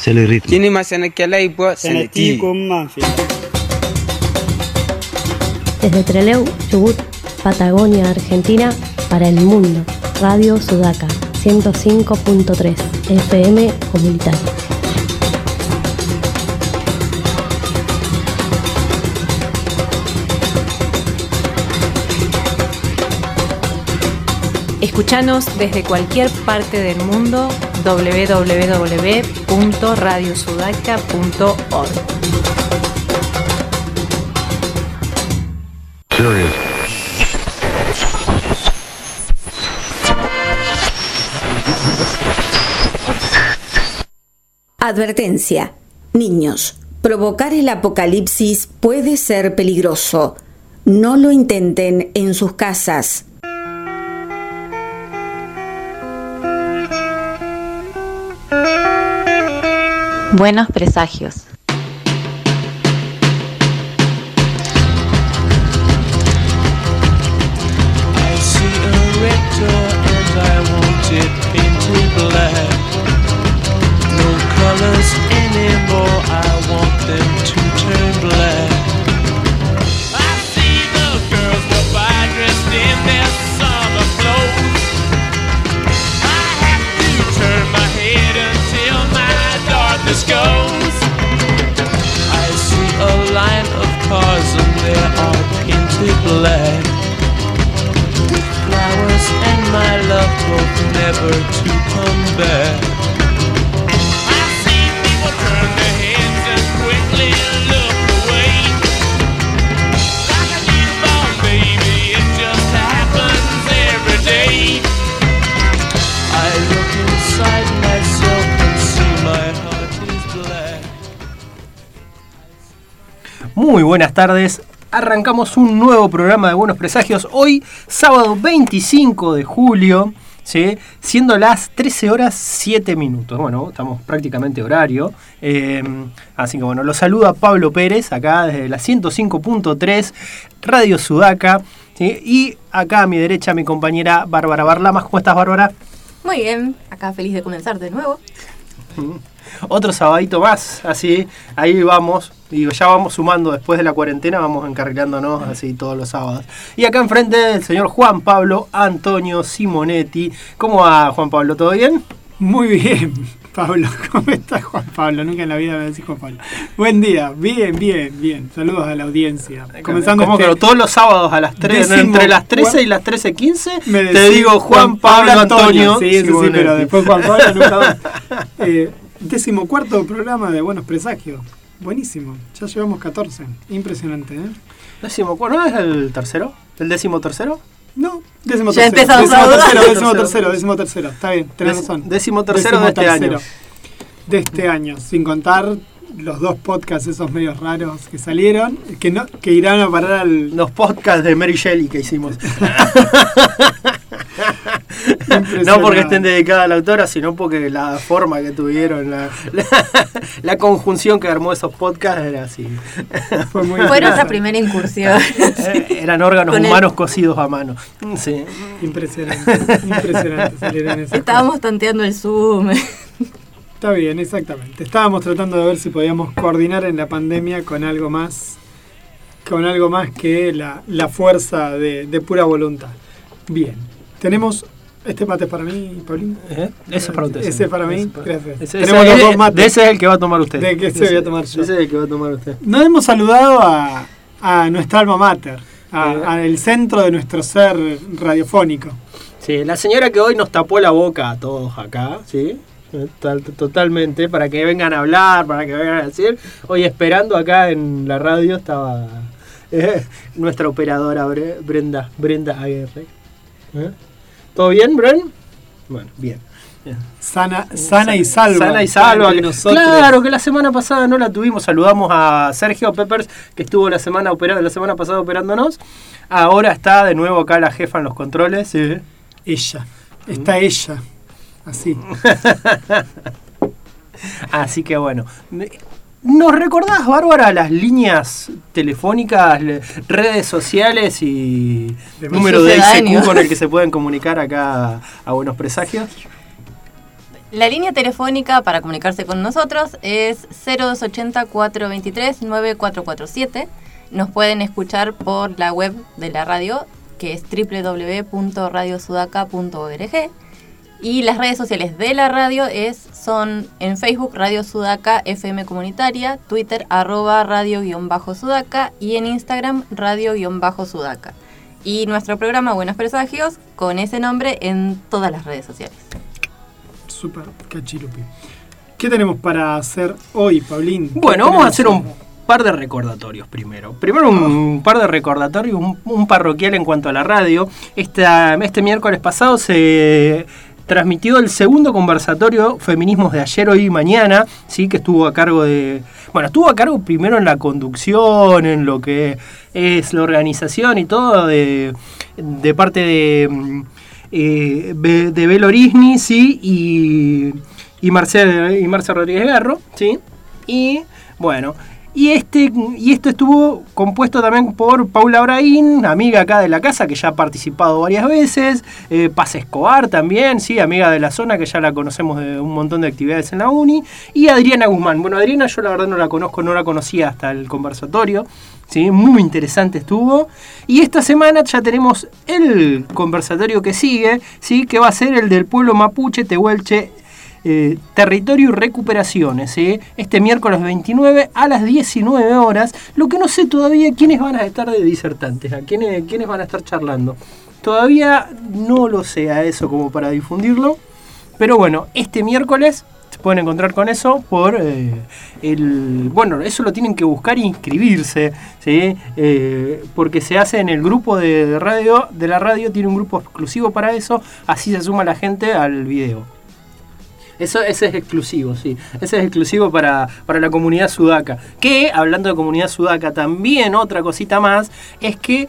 c'est le rythme. Kini masenekele ipo seneti. Desde Trelew, Chubut, Patagonia, Argentina, para el mundo. Radio Sudaca, 105.3, FM Comunitaria. Escuchanos desde cualquier parte del mundo www.radiosudaca.org. Advertencia. Niños, provocar el apocalipsis puede ser peligroso. No lo intenten en sus casas. Buenos presagios. Buenas tardes. Arrancamos un nuevo programa de Buenos Presagios. Hoy, sábado 25 de julio, ¿sí? siendo las 13 horas 7 minutos. Bueno, estamos prácticamente horario. Eh, así que bueno, los saluda Pablo Pérez, acá desde la 105.3, Radio Sudaca. Y acá a mi derecha mi compañera Bárbara Barlamas. ¿Cómo estás, Bárbara? Muy bien, acá feliz de comenzar de nuevo. Otro sabadito más, así, ahí vamos, digo, ya vamos sumando después de la cuarentena, vamos encarrilándonos así todos los sábados. Y acá enfrente el señor Juan Pablo Antonio Simonetti. ¿Cómo va Juan Pablo? ¿Todo bien? Muy bien, Pablo. ¿Cómo estás, Juan Pablo? Nunca en la vida me decís Juan Pablo. Buen día, bien, bien, bien. Saludos a la audiencia. Comenzando Como este todos los sábados a las 3, décimo entre las 13 Juan- y las 13.15, me te digo Juan Pablo Antonio. Sí, sí, pero después Juan Pablo nunca más. Eh, décimo cuarto programa de Buenos Presagios. Buenísimo. Ya llevamos 14. Impresionante, ¿eh? Décimo, ¿cuál- ¿No es el tercero? ¿El décimo tercero? No, décimo Ya tercero. empezamos décimo a dudar. tercero, décimo tercero, décimo tercero. Está bien, tenés Dec- razón. décimo tercero de este año. De este año, sin contar los dos podcasts esos medios raros que salieron, que no que irán a parar al Los podcasts de Mary Shelley que hicimos. no porque estén dedicadas a la autora, sino porque la forma que tuvieron, la, la, la conjunción que armó esos podcasts era así. Fue muy Fue nuestra primera incursión. Eh, Eran órganos Con el- humanos cosidos a mano. Sí. Impresionante, impresionante salieron esas Estábamos tanteando el Zoom. Está bien, exactamente. Estábamos tratando de ver si podíamos coordinar en la pandemia con algo más, con algo más que la, la fuerza de, de pura voluntad. Bien, tenemos este mate para mí, Paulín. ¿Eh? Ese es para usted. Ese señor. para mí, Ese es para- gracias. Ese, Tenemos ese- los dos mates. de ese es el que va a tomar usted. De que ese voy a tomar yo. Ese es el que va a tomar usted. No hemos saludado a, a nuestra alma mater, a- Eh. al centro de nuestro ser radiofónico. Sí, la señora que hoy nos tapó la boca a todos acá, ¿sí? Total- totalmente, para que vengan a hablar, para que vengan a decir. Hoy esperando acá en la radio estaba eh, nuestra operadora Bre- Brenda, Brenda Aguirre. ¿Eh? ¿Todo bien, Bren? Bueno, bien. Sana, sana y salva. Sana y salva. Que- nosotros. Claro que la semana pasada no la tuvimos. Saludamos a Sergio Peppers, que estuvo la semana, opera- la semana pasada operándonos. Ahora está de nuevo acá la jefa en los controles. Sí. Ella. Está ella. Así. Así que bueno. ¿Nos recordás, Bárbara, las líneas telefónicas, le- redes sociales y De número de. ICQ con el que se pueden comunicar acá a Buenos Presagios? La línea telefónica para comunicarse con nosotros es 0280-423-9447. Nos pueden escuchar por la web de la radio, que es www.radiosudaca.org. Y las redes sociales de la radio es, son en Facebook Radio Sudaca FM Comunitaria, Twitter arroba radio-sudaca y en Instagram radio-sudaca. Y nuestro programa Buenos Presagios con ese nombre en todas las redes sociales. Super cachirupi. ¿Qué tenemos para hacer hoy, Paulín? ¿Qué Bueno, vamos a hacer un par de recordatorios primero. Primero un par de recordatorios, un, un parroquial en cuanto a la radio. Esta, este miércoles pasado se transmitió el segundo conversatorio Feminismos de ayer, hoy y mañana, sí, que estuvo a cargo de... Bueno, estuvo a cargo primero en la conducción, en lo que es la organización y todo, de, de parte de, mm, eh, de Bel Orisni, sí, y, y, Marcel, y Marcel Rodríguez Garro, sí. Y bueno, y este y esto estuvo compuesto también por Paula Braín, amiga acá de la casa que ya ha participado varias veces, eh, Paz Escobar también, sí, amiga de la zona que ya la conocemos de un montón de actividades en la uni, y Adriana Guzmán. Bueno, Adriana yo la verdad no la conozco, no la conocía hasta el conversatorio. Sí, muy interesante estuvo. Y esta semana ya tenemos el conversatorio que sigue, ¿sí? que va a ser el del pueblo mapuche Tehuelche eh, Territorio y Recuperaciones, ¿sí? este miércoles 29 a las 19 horas. Lo que no sé todavía quiénes van a estar de disertantes, a quiénes, quiénes van a estar charlando. Todavía no lo sé a eso como para difundirlo. Pero bueno, este miércoles se pueden encontrar con eso por eh, el. Bueno, eso lo tienen que buscar e inscribirse, ¿sí? Eh, porque se hace en el grupo de radio, de la radio, tiene un grupo exclusivo para eso, así se suma la gente al video. Eso, ese es exclusivo, sí. Ese es exclusivo para, para la comunidad sudaca. Que, hablando de comunidad sudaca, también otra cosita más, es que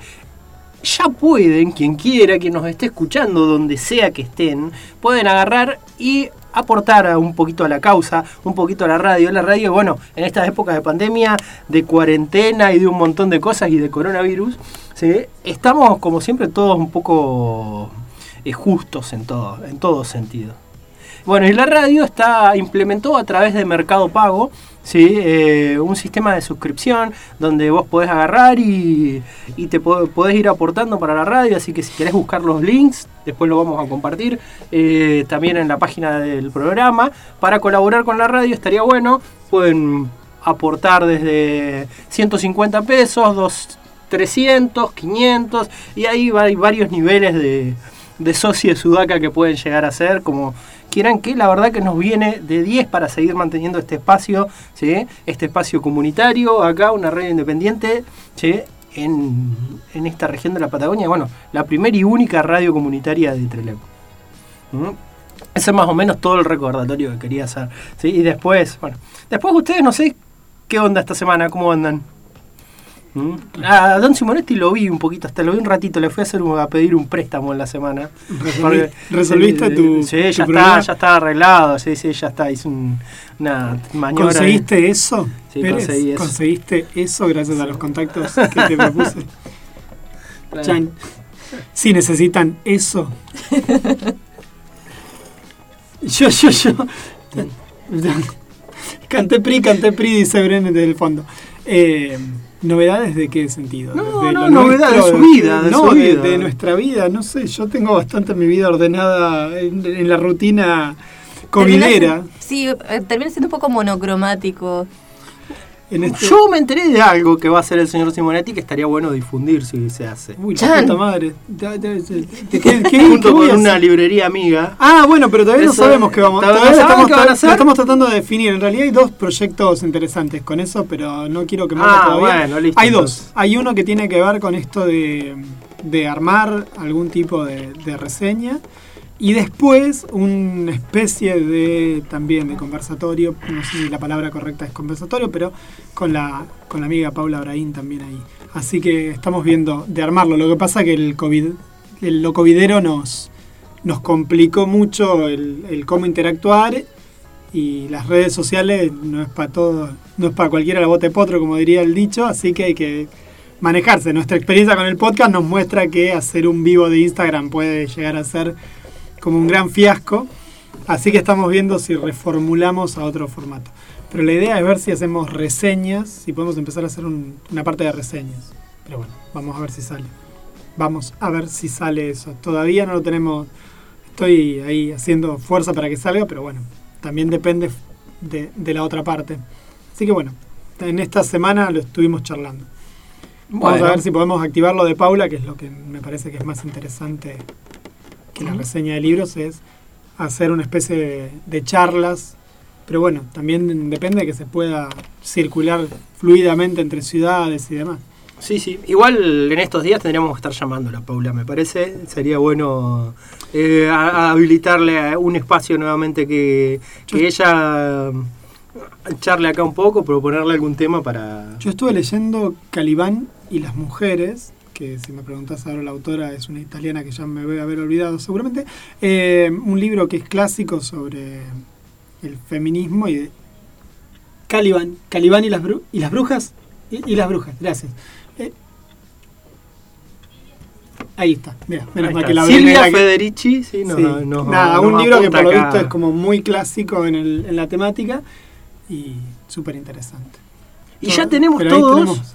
ya pueden, quien quiera, quien nos esté escuchando, donde sea que estén, pueden agarrar y aportar un poquito a la causa, un poquito a la radio. La radio, bueno, en estas épocas de pandemia, de cuarentena y de un montón de cosas y de coronavirus, ¿sí? estamos como siempre todos un poco eh, justos en todo, en todo sentido. Bueno, y la radio está implementó a través de Mercado Pago, ¿sí? Eh, un sistema de suscripción donde vos podés agarrar y, te po- podés ir aportando para la radio, así que si querés buscar los links, después lo vamos a compartir eh, también en la página del programa. Para colaborar con la radio estaría bueno, pueden aportar desde 150 pesos, dos, 300, 500, y ahí hay varios niveles de, de socio de Sudaca que pueden llegar a ser, como quieran que la verdad que nos viene de 10 para seguir manteniendo este espacio, este espacio comunitario, acá una red independiente, en, en esta región de la Patagonia, bueno, la primera y única radio comunitaria de Trelew. ¿Mm? Ese es más o menos todo el recordatorio que quería hacer. ¿sí? Y después, bueno, después ustedes no sé qué onda esta semana, cómo andan. ¿Mm? A Don Simonetti lo vi un poquito, hasta lo vi un ratito, le fui a, hacer un- a pedir un préstamo en la semana. ¿Resolviste sí, tu, Sí, tu ya está, problema? ya está arreglado, sí, sí, ya está, hice un- una maniobra. ¿Conseguiste eso? Sí, Pérez? conseguí eso. ¿Conseguiste eso gracias a los contactos que te propuse? Claro. Chan. Si necesitan eso. Yo, yo, yo. Canté PRI, canté PRI, dice Brenet desde el fondo. Eh, ¿Novedades de qué sentido? No, ¿De no, novedades de su vida, de no, su de- vida. de nuestra vida, no sé. Yo tengo bastante mi vida ordenada en, en la rutina. Termina- Sí, eh, termina siendo un poco monocromático. En este, Yo me enteré de algo que va a hacer el señor Simonetti que estaría bueno difundir si se hace. Uy, la puta madre. ¿Qué, Junto con una librería amiga. Ah, bueno, pero todavía no sabemos qué vamos. ¿todavía saben estamos, qué van a hacer? lo estamos tratando de definir. En realidad hay dos proyectos interesantes con eso, pero no quiero quemarlo Ah, todavía. bueno, listo, hay entonces. dos. Hay uno que tiene que ver con esto de, de armar algún tipo de, de reseña. Y después una especie de también de conversatorio, no sé si la palabra correcta es conversatorio, pero con la, con la amiga Paula Braín también ahí. Así que estamos viendo de armarlo. Lo que pasa que el COVID, el, lo covidero nos, nos complicó mucho el, cómo interactuar y las redes sociales no es para todo, no es para cualquiera la bota de potro, como diría el dicho, así que hay que manejarse. Nuestra experiencia con el podcast nos muestra que hacer un vivo de Instagram puede llegar a ser como un gran fiasco. Así que estamos viendo si reformulamos a otro formato. Pero la idea es ver si hacemos reseñas, si podemos empezar a hacer un- una parte de reseñas. Pero bueno, vamos a ver si sale. Vamos a ver si sale eso. Todavía no lo tenemos. Estoy ahí haciendo fuerza para que salga, pero bueno, también depende de, de la otra parte. Así que bueno, en esta semana lo estuvimos charlando. Vamos Bueno. a ver si podemos activar lo de Paula, que es lo que me parece que es más interesante que la reseña de libros, es hacer una especie de, de charlas. Pero bueno, también depende de que se pueda circular fluidamente entre ciudades y demás. Sí, sí. Igual en estos días tendríamos que estar llamándola, Paula, me parece. Sería bueno eh, a- a habilitarle a un espacio nuevamente que, que ella mm, charle acá un poco, proponerle algún tema para... Yo estuve leyendo Calibán y las mujeres, que si me preguntas ahora la autora es una italiana que ya me voy a haber olvidado seguramente, eh, un libro que es clásico sobre el feminismo y de Calibán, Calibán y las, bru- y las brujas, y, y las brujas, gracias. Eh, ahí está, mira, menos mal que la Silvia abrí, que- Federici, sí, nos- Nada, un libro que por lo visto es como muy clásico en, el- en la temática y súper interesante. Y ya tenemos Pero ahí todos tenemos-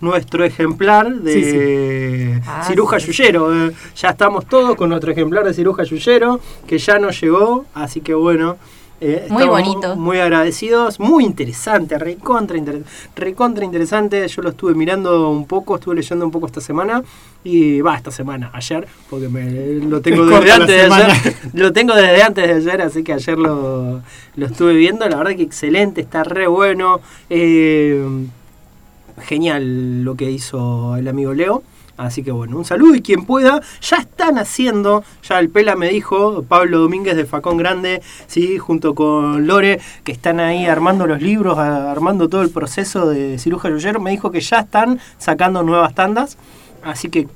nuestro ejemplar de Ah, ciruja sí. yuyero. eh. Ya estamos todos con nuestro ejemplar de ciruja yuyero, que ya nos llegó, así que bueno. eh, Muy bonito. Muy agradecidos, muy interesante, recontra, inter- recontra interesante. Yo lo estuve mirando un poco, estuve leyendo un poco esta semana. Y va, esta semana, ayer, porque me, lo tengo Es desde antes de ayer. Lo tengo desde antes de ayer, así que ayer lo, lo estuve viendo. La verdad que excelente, está re bueno. Eh, genial lo que hizo el amigo Leo. Así que bueno, un saludo y quien pueda, ya están haciendo, ya el Pela me dijo, Pablo Domínguez de Facón Grande, sí, junto con Lore, que están ahí armando los libros, armando todo el proceso de Ciruja Yuyer, me dijo que ya están sacando nuevas tandas, así que,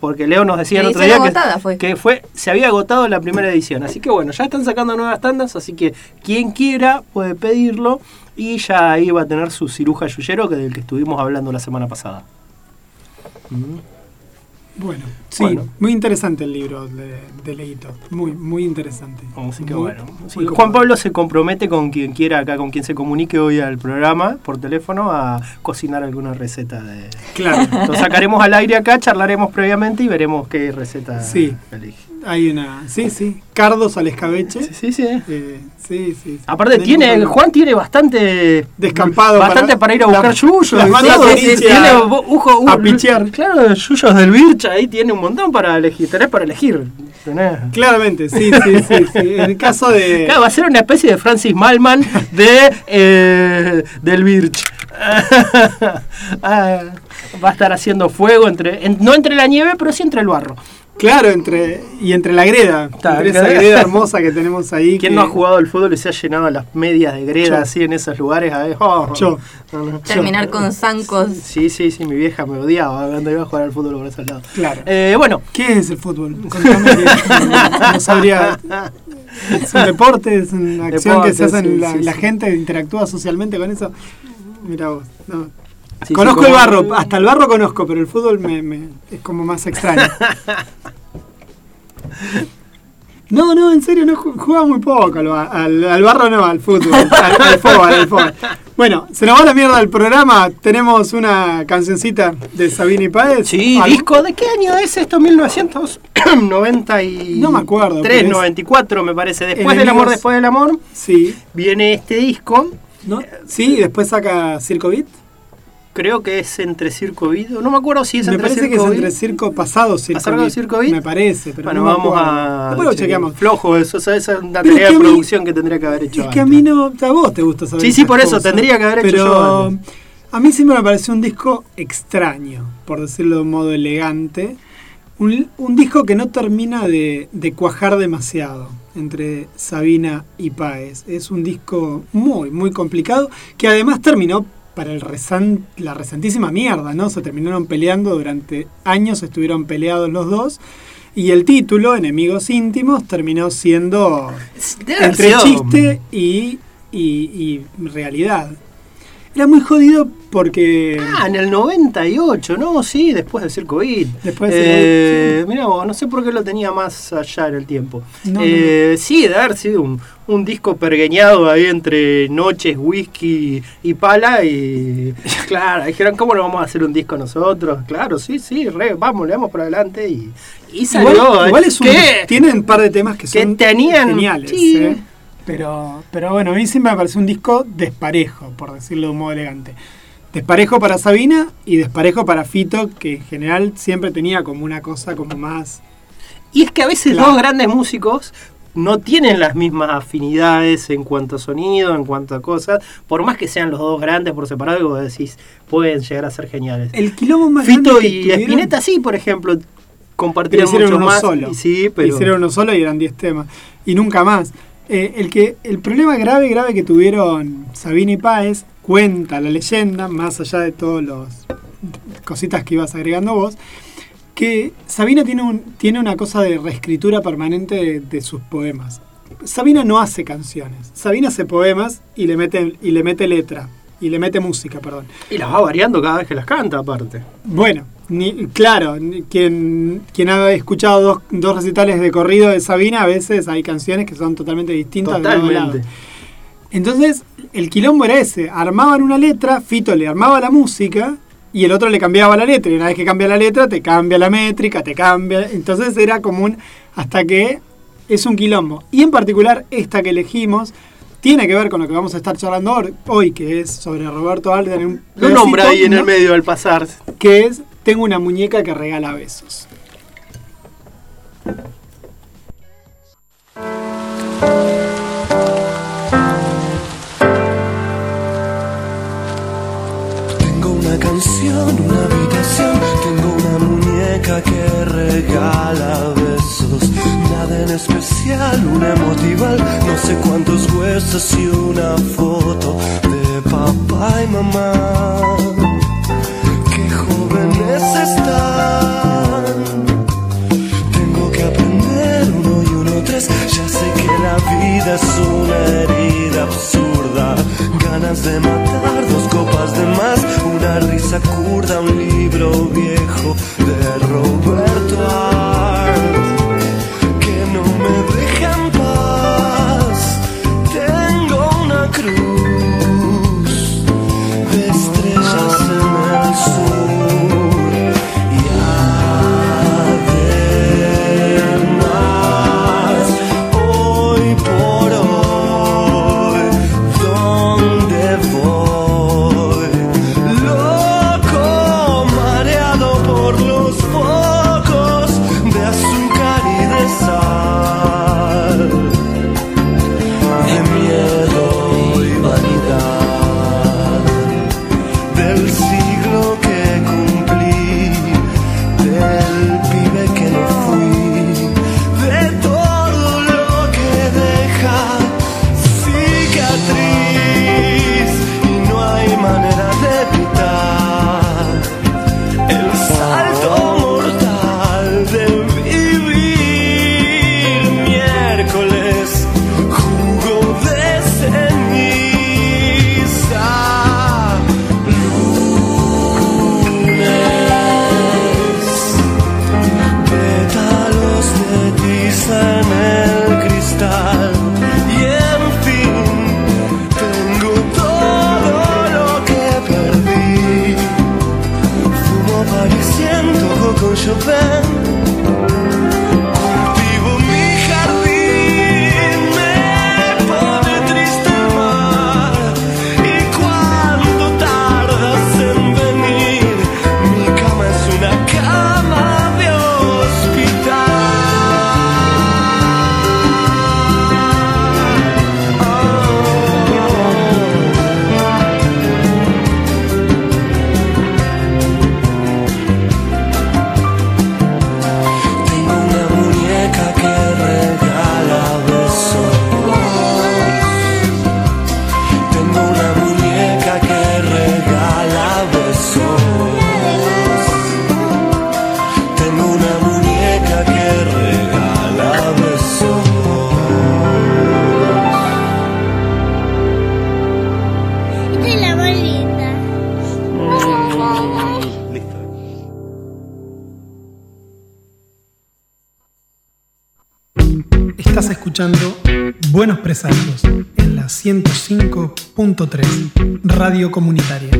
porque Leo nos decía el otro día que, fue. que fue, se había agotado la primera edición, así que bueno, ya están sacando nuevas tandas, así que quien quiera puede pedirlo y ya ahí va a tener su Ciruja Yuyero, que del que estuvimos hablando la semana pasada. Mm. Bueno, sí, Bueno. muy interesante el libro de, de Leito. Muy, muy interesante. Así que Muy- bueno. sí, Juan. Pablo se compromete con quien quiera acá, con quien se comunique hoy al programa por teléfono a cocinar alguna receta de. Claro, Lo sacaremos al aire acá, charlaremos previamente y veremos qué receta Sí. elige. Hay una. Sí, sí. Cardos al escabeche. Sí, sí, sí. Eh, sí, sí. Aparte tiene. Juan tiene bastante Descampado bastante para, para- ir a buscar la- yuyos, las Sí, tiene a- pichear. Claro, yuyos del Birch ahí tiene un montón para elegir, tenés para elegir. Tenés. Claramente, sí, sí, sí, sí. En el caso de. Claro, va a ser una especie de Francis Malman de eh, del Birch. Ah, va a estar haciendo fuego entre en- no entre la nieve, pero sí entre el barro. Claro, entre y entre la greda, Está, entre esa greda. greda hermosa que tenemos ahí. ¿Quién que- no ha jugado al fútbol y se ha llenado las medias de greda Yo. así en esos lugares? Oh. Yo. No, no. Terminar con zancos. Sí, sí, sí, mi vieja me odiaba cuando iba a jugar al fútbol por esos lados. Claro. Eh, bueno, ¿Qué es el fútbol? Que no, sabría. Es un deporte, es una acción que se hace sí, la, sí, la sí. gente interactúa socialmente con eso. Mira vos. no. Sí, conozco sí, el barro, hasta el barro conozco, pero el fútbol me, me- es como más extraño. No, no, en serio, no ju- jugaba muy poco al, al- al barro, no, al fútbol, al, al fútbol, al fútbol. Bueno, se nos va la mierda el programa. Tenemos una cancioncita de Sabine y Páez. Sí, disco, ¿de qué año es esto? 1990 y No me acuerdo, 3, pero es- 94 me parece. Después del amor, después del amor, Sí, viene este disco. ¿no? Sí, y después saca Circo Beat. Creo que es entre Circo Video. No me acuerdo si es Me entre parece que Circo es entre Circo pasado, Circo ¿Pasado. Circo Beat? Me parece, pero Bueno, no me vamos a. Después lo che, chequeamos. Flojo eso, o sea, esa es una Pero es tarea que de mí- producción que tendría que haber hecho. Es que a mí no. A vos te gusta saber Sí, sí, por eso, cosas. tendría que haber hecho Pero yo antes. a mí siempre me pareció un disco extraño, por decirlo de un modo elegante. Un, un disco que no termina de, de cuajar demasiado entre Sabina y Páez. Es un disco muy, muy complicado que además terminó para el resan- la resantísima mierda, ¿no? Se terminaron peleando durante años, estuvieron peleados los dos. Y el título, Enemigos íntimos, terminó siendo Debe entre chiste y, y- y realidad. Era muy jodido porque... Ah, en el 98, ¿no? Sí, después del Circo Beat. Después del eh, Circo Mirá vos, no sé por qué lo tenía más allá en el tiempo. No, Eh, Sí, de haber sido un, un disco pergueñado ahí entre noches, whisky y pala y... Claro, dijeron, ¿cómo no vamos a hacer un disco nosotros? Claro, sí, sí, re, vamos, le damos para adelante y... Y salió, Igual, eh. igual es un, ¿Qué? tienen un par de temas que Que son tenían- geniales. sí. ¿eh? Pero, pero bueno, a mí siempre me parece un disco desparejo, por decirlo de un modo elegante. Desparejo para Sabina y desparejo para Fito, que en general siempre tenía como una cosa como más... Y es que a veces Claro. dos grandes músicos no tienen las mismas afinidades en cuanto a sonido, en cuanto a cosas, por más que sean los dos grandes por separado, vos decís, pueden llegar a ser geniales. El quilombo más Fito y tuvieron- Spinetta sí, por ejemplo, compartieron hicieron mucho uno más. solo. Sí, pero Hicieron uno solo y eran 10 temas. Y nunca más. Eh, el, que, el problema grave, grave que tuvieron Sabina y Páez, cuenta la leyenda, más allá de todos los cositas que ibas agregando vos, que Sabina tiene, un, tiene una cosa de reescritura permanente de, de sus poemas. Sabina no hace canciones. Sabina hace poemas y le mete, y le mete letra. Y le mete música, perdón. y las va variando cada vez que las canta, aparte. Bueno, ni- claro, quien, quien ha escuchado dos, dos recitales de corrido de Sabina, a veces hay canciones que son totalmente distintas. de lado. Totalmente. Entonces, el quilombo era ese. Armaban una letra, Fito le armaba la música y el otro le cambiaba la letra. Y una vez que cambia la letra, te cambia la métrica, te cambia. Entonces era común hasta que es un quilombo. Y en particular, esta que elegimos tiene que ver con lo que vamos a estar charlando hoy, que es sobre Roberto Alden. Un Lo nombra ahí en ¿no? el medio al pasar. que es Tengo una muñeca que regala besos. Una canción, una habitación, tengo una muñeca que regala besos. Nada en especial, una emotival, no sé cuántos huesos y una foto de papá y mamá. Qué jóvenes están. Ya sé que la vida es una herida absurda. Ganas de matar, dos copas de más, una risa curda, un libro viejo de Roberto Comunitaria.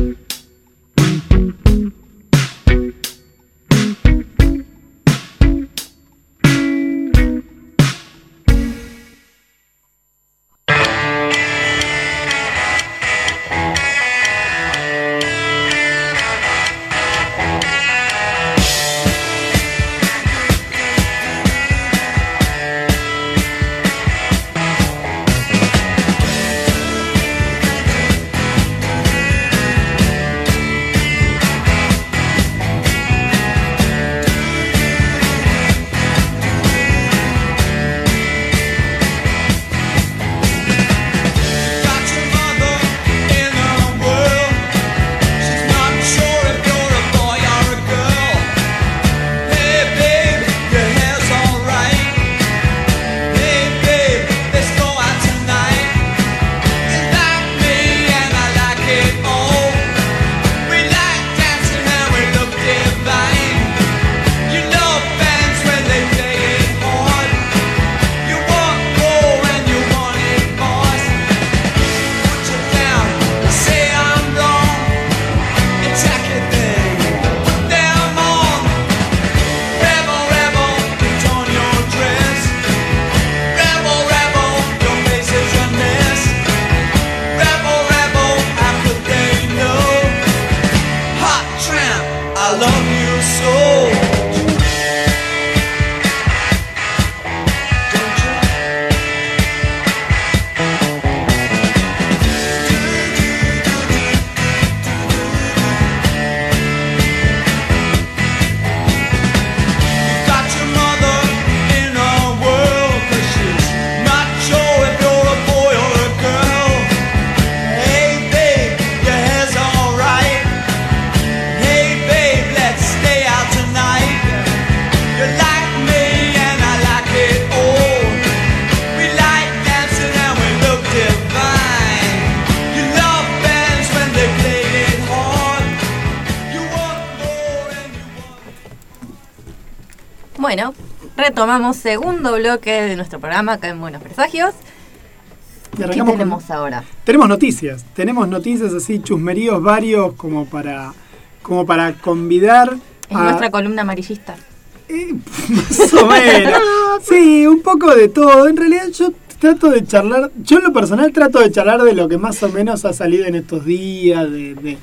Bloque de nuestro programa acá en Buenos Presagios. ¿Qué con- tenemos ahora? Tenemos noticias, tenemos noticias así, chusmeríos varios como para, como para convidar Es a... nuestra columna amarillista. Más o menos. Sí, un poco de todo. En realidad yo trato de charlar, yo en lo personal trato de charlar de lo que más o menos ha salido en estos días, de, de-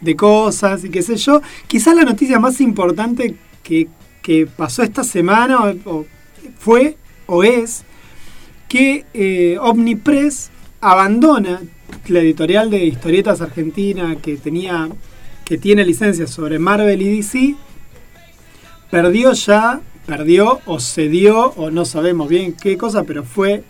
de cosas y qué sé yo. Quizás la noticia más importante que, que pasó esta semana o- o fue o es que eh, Omnipress abandona la editorial de historietas argentina que tenía que tiene licencias sobre Marvel y DC perdió ya, perdió o cedió, o no sabemos bien qué cosa, pero fue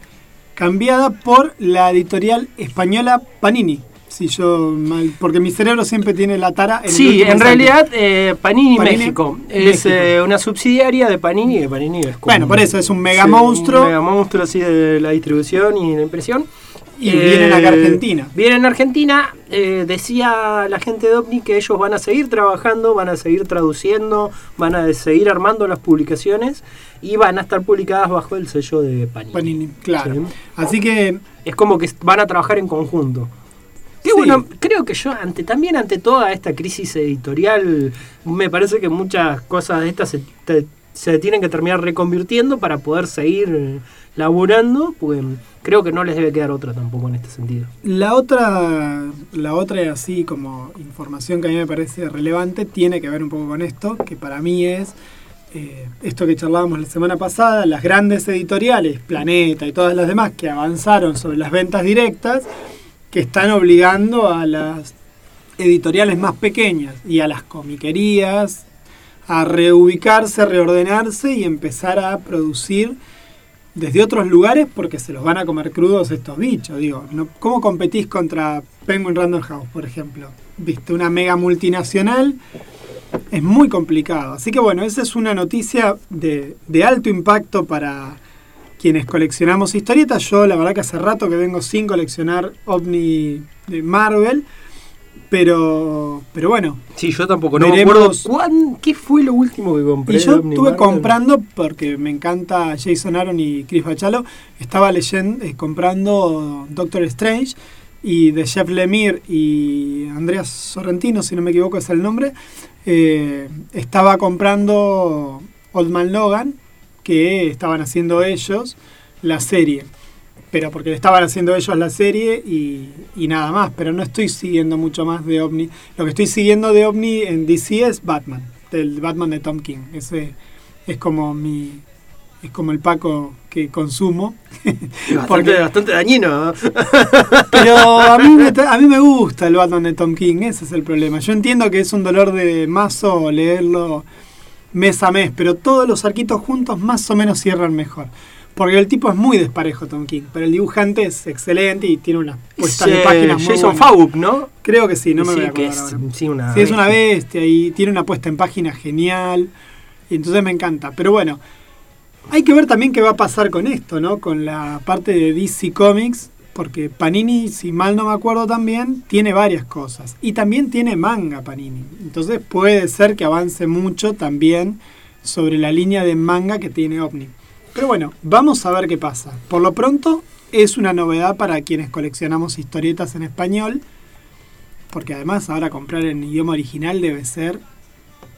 cambiada por la editorial española Panini. Si yo mal, porque mi cerebro siempre tiene la tara en Sí, en realidad eh, Panini, Panini, México es México. eh, una subsidiaria de Panini, que Panini es como- Bueno, por eso es un mega sí, monstruo. Un mega monstruo así de la distribución y la impresión. Y vienen acá a Argentina. Vienen a Argentina, eh, decía la gente de OVNI que ellos van a seguir trabajando, van a seguir traduciendo, van a seguir armando las publicaciones y van a estar publicadas bajo el sello de Panini. Panini, claro. Sí. Así que Es como que van a trabajar en conjunto. Sí. bueno, creo que yo ante también ante toda esta crisis editorial me parece que muchas cosas de estas se, te- se tienen que terminar reconvirtiendo para poder seguir laburando, pues creo que no les debe quedar otra tampoco en este sentido. La otra, la otra así como información que a mí me parece relevante tiene que ver un poco con esto, que para mí es eh, esto que charlábamos la semana pasada, las grandes editoriales, Planeta y todas las demás que avanzaron sobre las ventas directas, que están obligando a las editoriales más pequeñas y a las comiquerías a reubicarse, reordenarse y empezar a producir desde otros lugares porque se los van a comer crudos estos bichos. Digo. ¿cómo competís contra Penguin Random House, por ejemplo? Viste, una mega multinacional. Es muy complicado. Así que bueno, esa es una noticia de, de alto impacto para quienes coleccionamos historietas. Yo la verdad que hace rato que vengo sin coleccionar ovni de Marvel. Pero, pero bueno. Sí, yo tampoco. No Veremos- me acuerdo qué fue lo último que compré. Y yo Omni estuve Marvel. comprando, porque me encanta Jason Aaron y Chris Bachalo, estaba leyendo, eh, comprando Doctor Strange y de Jeff Lemire y Andreas Sorrentino, si no me equivoco es el nombre, eh, estaba comprando Old Man Logan, que estaban haciendo ellos la serie. Pero porque estaban haciendo ellos la serie y, y nada más. Pero no estoy siguiendo mucho más de OVNI. Lo que estoy siguiendo de OVNI en DC es Batman. El Batman de Tom King. Ese es como mi... Es como el Paco que consumo. Bastante, Porque- bastante dañino. Pero a mí, me, a mí me gusta el Batman de Tom King, ese es el problema. Yo entiendo que es un dolor de mazo leerlo mes a mes, pero todos los arquitos juntos más o menos cierran mejor. Porque el tipo es muy desparejo, Tom King, pero el dibujante es excelente y tiene una puesta de páginas muy Jason. Fauk, ¿no? Creo que sí, no me Sí, voy a que es, ahora. sí, una Sí, es una bestia y tiene una puesta en página genial. Y entonces me encanta. Pero bueno, hay que ver también qué va a pasar con esto, ¿no? Con la parte de DC Comics. Porque Panini, si mal no me acuerdo también, tiene varias cosas. Y también tiene manga Panini. Entonces puede ser que avance mucho también sobre la línea de manga que tiene OVNI. Pero bueno, vamos a ver qué pasa. Por lo pronto, es una novedad para quienes coleccionamos historietas en español. Porque además ahora comprar en idioma original debe ser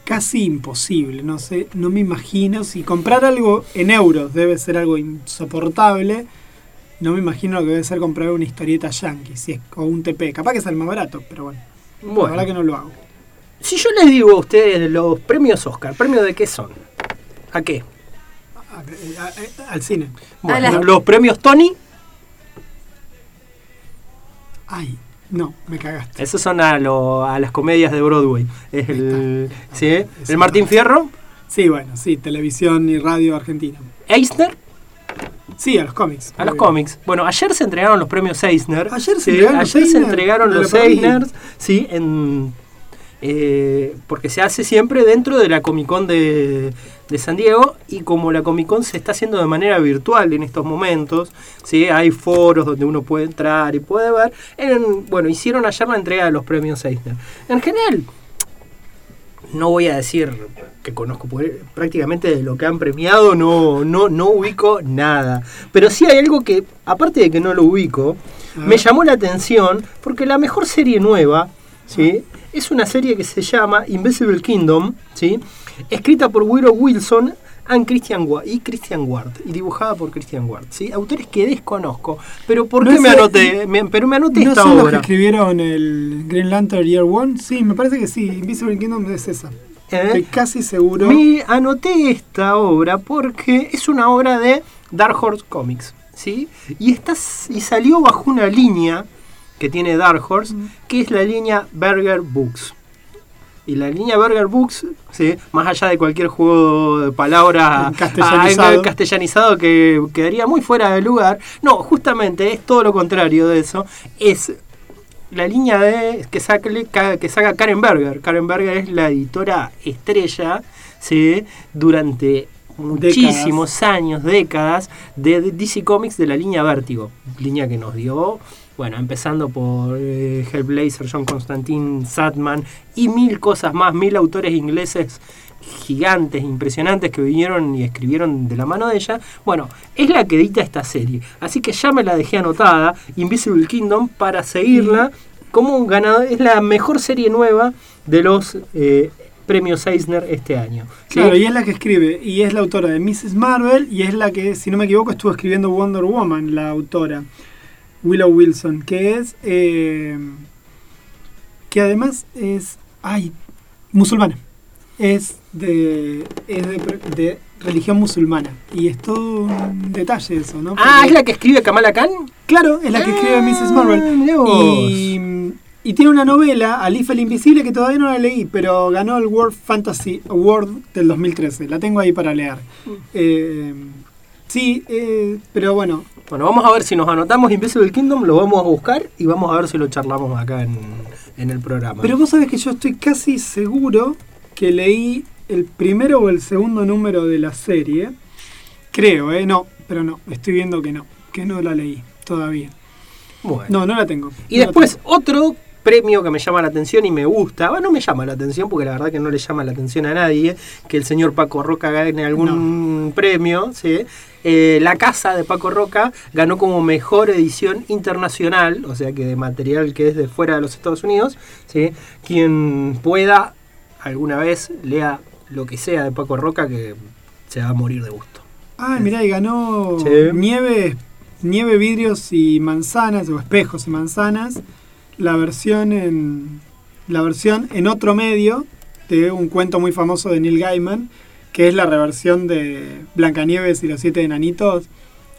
casi imposible. No sé, no me imagino. Si comprar algo en euros debe ser algo insoportable. No me imagino lo que debe ser comprar una historieta yankee si es, o un TP. Capaz que es el más barato, pero bueno. La verdad que no lo hago. si yo les digo a ustedes los premios Oscar, ¿premios de qué son? ¿A qué? A- a- a- al cine. Bueno, la- los premios Tony, Ay, no, me cagaste. esos son a, lo- a las comedias de Broadway. Es el, ¿sí? El Martín. Fierro, Sí, bueno, sí, televisión y radio argentina. Eisner, Sí, a los cómics. a los cómics. Bueno, ayer se entregaron los premios Eisner. Ayer se entregaron los ayer se Eisner. entregaron los. Eisner, sí, en, eh, porque se hace siempre dentro de la Comic Con de, de San Diego y como la Comic Con se está haciendo de manera virtual en estos momentos, ¿sí? hay foros donde uno puede entrar y puede ver. En- bueno, hicieron ayer la entrega de los premios Eisner. En general, no voy a decir que conozco porque prácticamente de lo que han premiado, no, no, no ubico nada. Pero sí hay algo que, aparte de que no lo ubico, A me llamó la atención porque la mejor serie nueva ¿sí? es una serie que se llama Invisible Kingdom, ¿sí? escrita por Willow Wilson and Christian Wa- y Christian Ward y dibujada por Christian Ward, ¿sí? autores que desconozco. Pero ¿por qué me anoté? Me- pero me anoté ¿No esta son los que obra. escribieron el Green Lantern Year One? Sí, me parece que sí. Invisible Kingdom es esa. ¿Eh? Estoy casi seguro. Me anoté esta obra porque es una obra de Dark Horse Comics, ¿sí? Y, está, y salió bajo una línea que tiene Dark Horse, que es la línea Burger Books. Y la línea Burger Books, ¿sí? más allá de cualquier juego de palabras castellanizado. ah, castellanizado que quedaría muy fuera de lugar, no, justamente es todo lo contrario de eso. Es la línea de que saca, que saca Karen Berger. Karen Berger es la editora estrella ¿sí? durante muchísimos años, décadas, de DC Comics de la línea Vértigo. Línea que nos dio, bueno, empezando por eh, Hellblazer, John Constantine, Satman y mil cosas más, mil autores ingleses gigantes, impresionantes que vinieron y escribieron de la mano de ella. Bueno, es la que edita esta serie. Así que ya me la dejé anotada, Invisible Kingdom, para seguirla como un ganador. Es la mejor serie nueva de los eh, premios Eisner este año. Claro, y es la que escribe, y es la autora de Mrs. Marvel, y es la que, si no me equivoco, estuvo escribiendo Wonder Woman, la autora, Willow Wilson, que es, eh, que además es, ay, musulmana, es de, es de, de religión musulmana, y es todo un detalle eso, ¿no? Ah, es la que escribe Kamala Khan. Claro, es la que escribe Ah, Mrs. Marvel. Y, y tiene una novela, Alif el Invisible, que todavía no la leí, pero ganó el World Fantasy Award del 2013. La tengo ahí para leer. Mm. Eh, sí, eh, pero bueno, Bueno, vamos a ver si nos anotamos Invisible Kingdom, lo vamos a buscar y vamos a ver si lo charlamos acá en, en el programa. pero vos sabés que yo estoy casi seguro que leí el primero o el segundo número de la serie. Creo, ¿eh? No, pero no, estoy viendo que no, que no la leí todavía. bueno. No, no la tengo. y no después otro premio que me llama la atención y me gusta, bueno, no me llama la atención porque la verdad que no le llama la atención a nadie que el señor Paco Roca gane algún premio, ¿sí? Eh, la casa de Paco Roca ganó como mejor edición internacional, o sea que de material que es de fuera de los Estados Unidos, ¿sí? quien pueda alguna vez lea lo que sea de Paco Roca que se va a morir de gusto. Ah, mirá, y ganó Sí. nieve, nieve, vidrios y manzanas, o espejos y manzanas, la versión en la versión en otro medio de un cuento muy famoso de Neil Gaiman, que es la reversión de Blancanieves y los siete enanitos.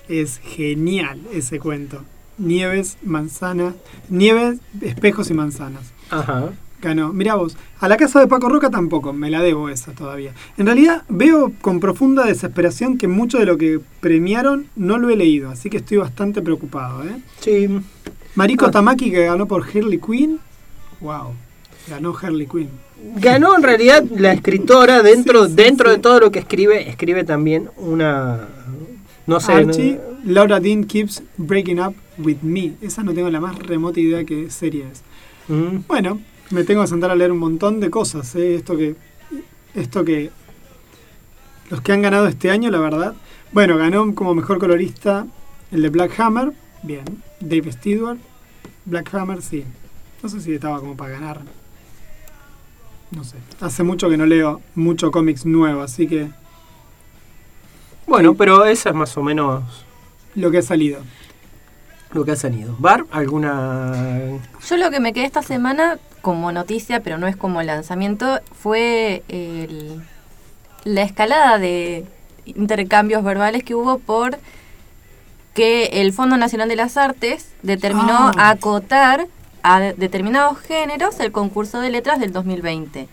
Es genial ese cuento. Nieves, manzanas, nieves, espejos y manzanas. Ajá. Ganó. Mirá vos, a la casa de Paco Roca tampoco, me la debo esa todavía. En realidad veo con profunda desesperación que mucho de lo que premiaron no lo he leído, así que estoy bastante preocupado. ¿eh? Sí. Mariko Ah. Tamaki que ganó por Harley Quinn. Wow, ganó Harley Quinn. Ganó en realidad la escritora dentro, Sí, sí, dentro sí. de todo lo que escribe, escribe también una no sé, Archie, no- Laura Dean Keeps Breaking Up With Me. Esa no tengo la más remota idea qué serie es. Mm. Bueno, me tengo que sentar a leer un montón de cosas. ¿eh? Esto que. Esto que. Los que han ganado este año, la verdad. Bueno, ganó como mejor colorista el de Black Hammer. Bien. Dave Stewart. Black Hammer, sí. No sé si estaba como para ganar. No sé. Hace mucho que no leo mucho cómics nuevo, así que Bueno, pero esa es más o menos lo que ha salido. lo que ha salido. ¿Bar? ¿Alguna...? Yo lo que me quedé esta semana como noticia, pero no es como lanzamiento, fue el- la escalada de intercambios verbales que hubo por que el Fondo Nacional de las Artes determinó Ah. acotar a de- determinados géneros el concurso de letras del 2020.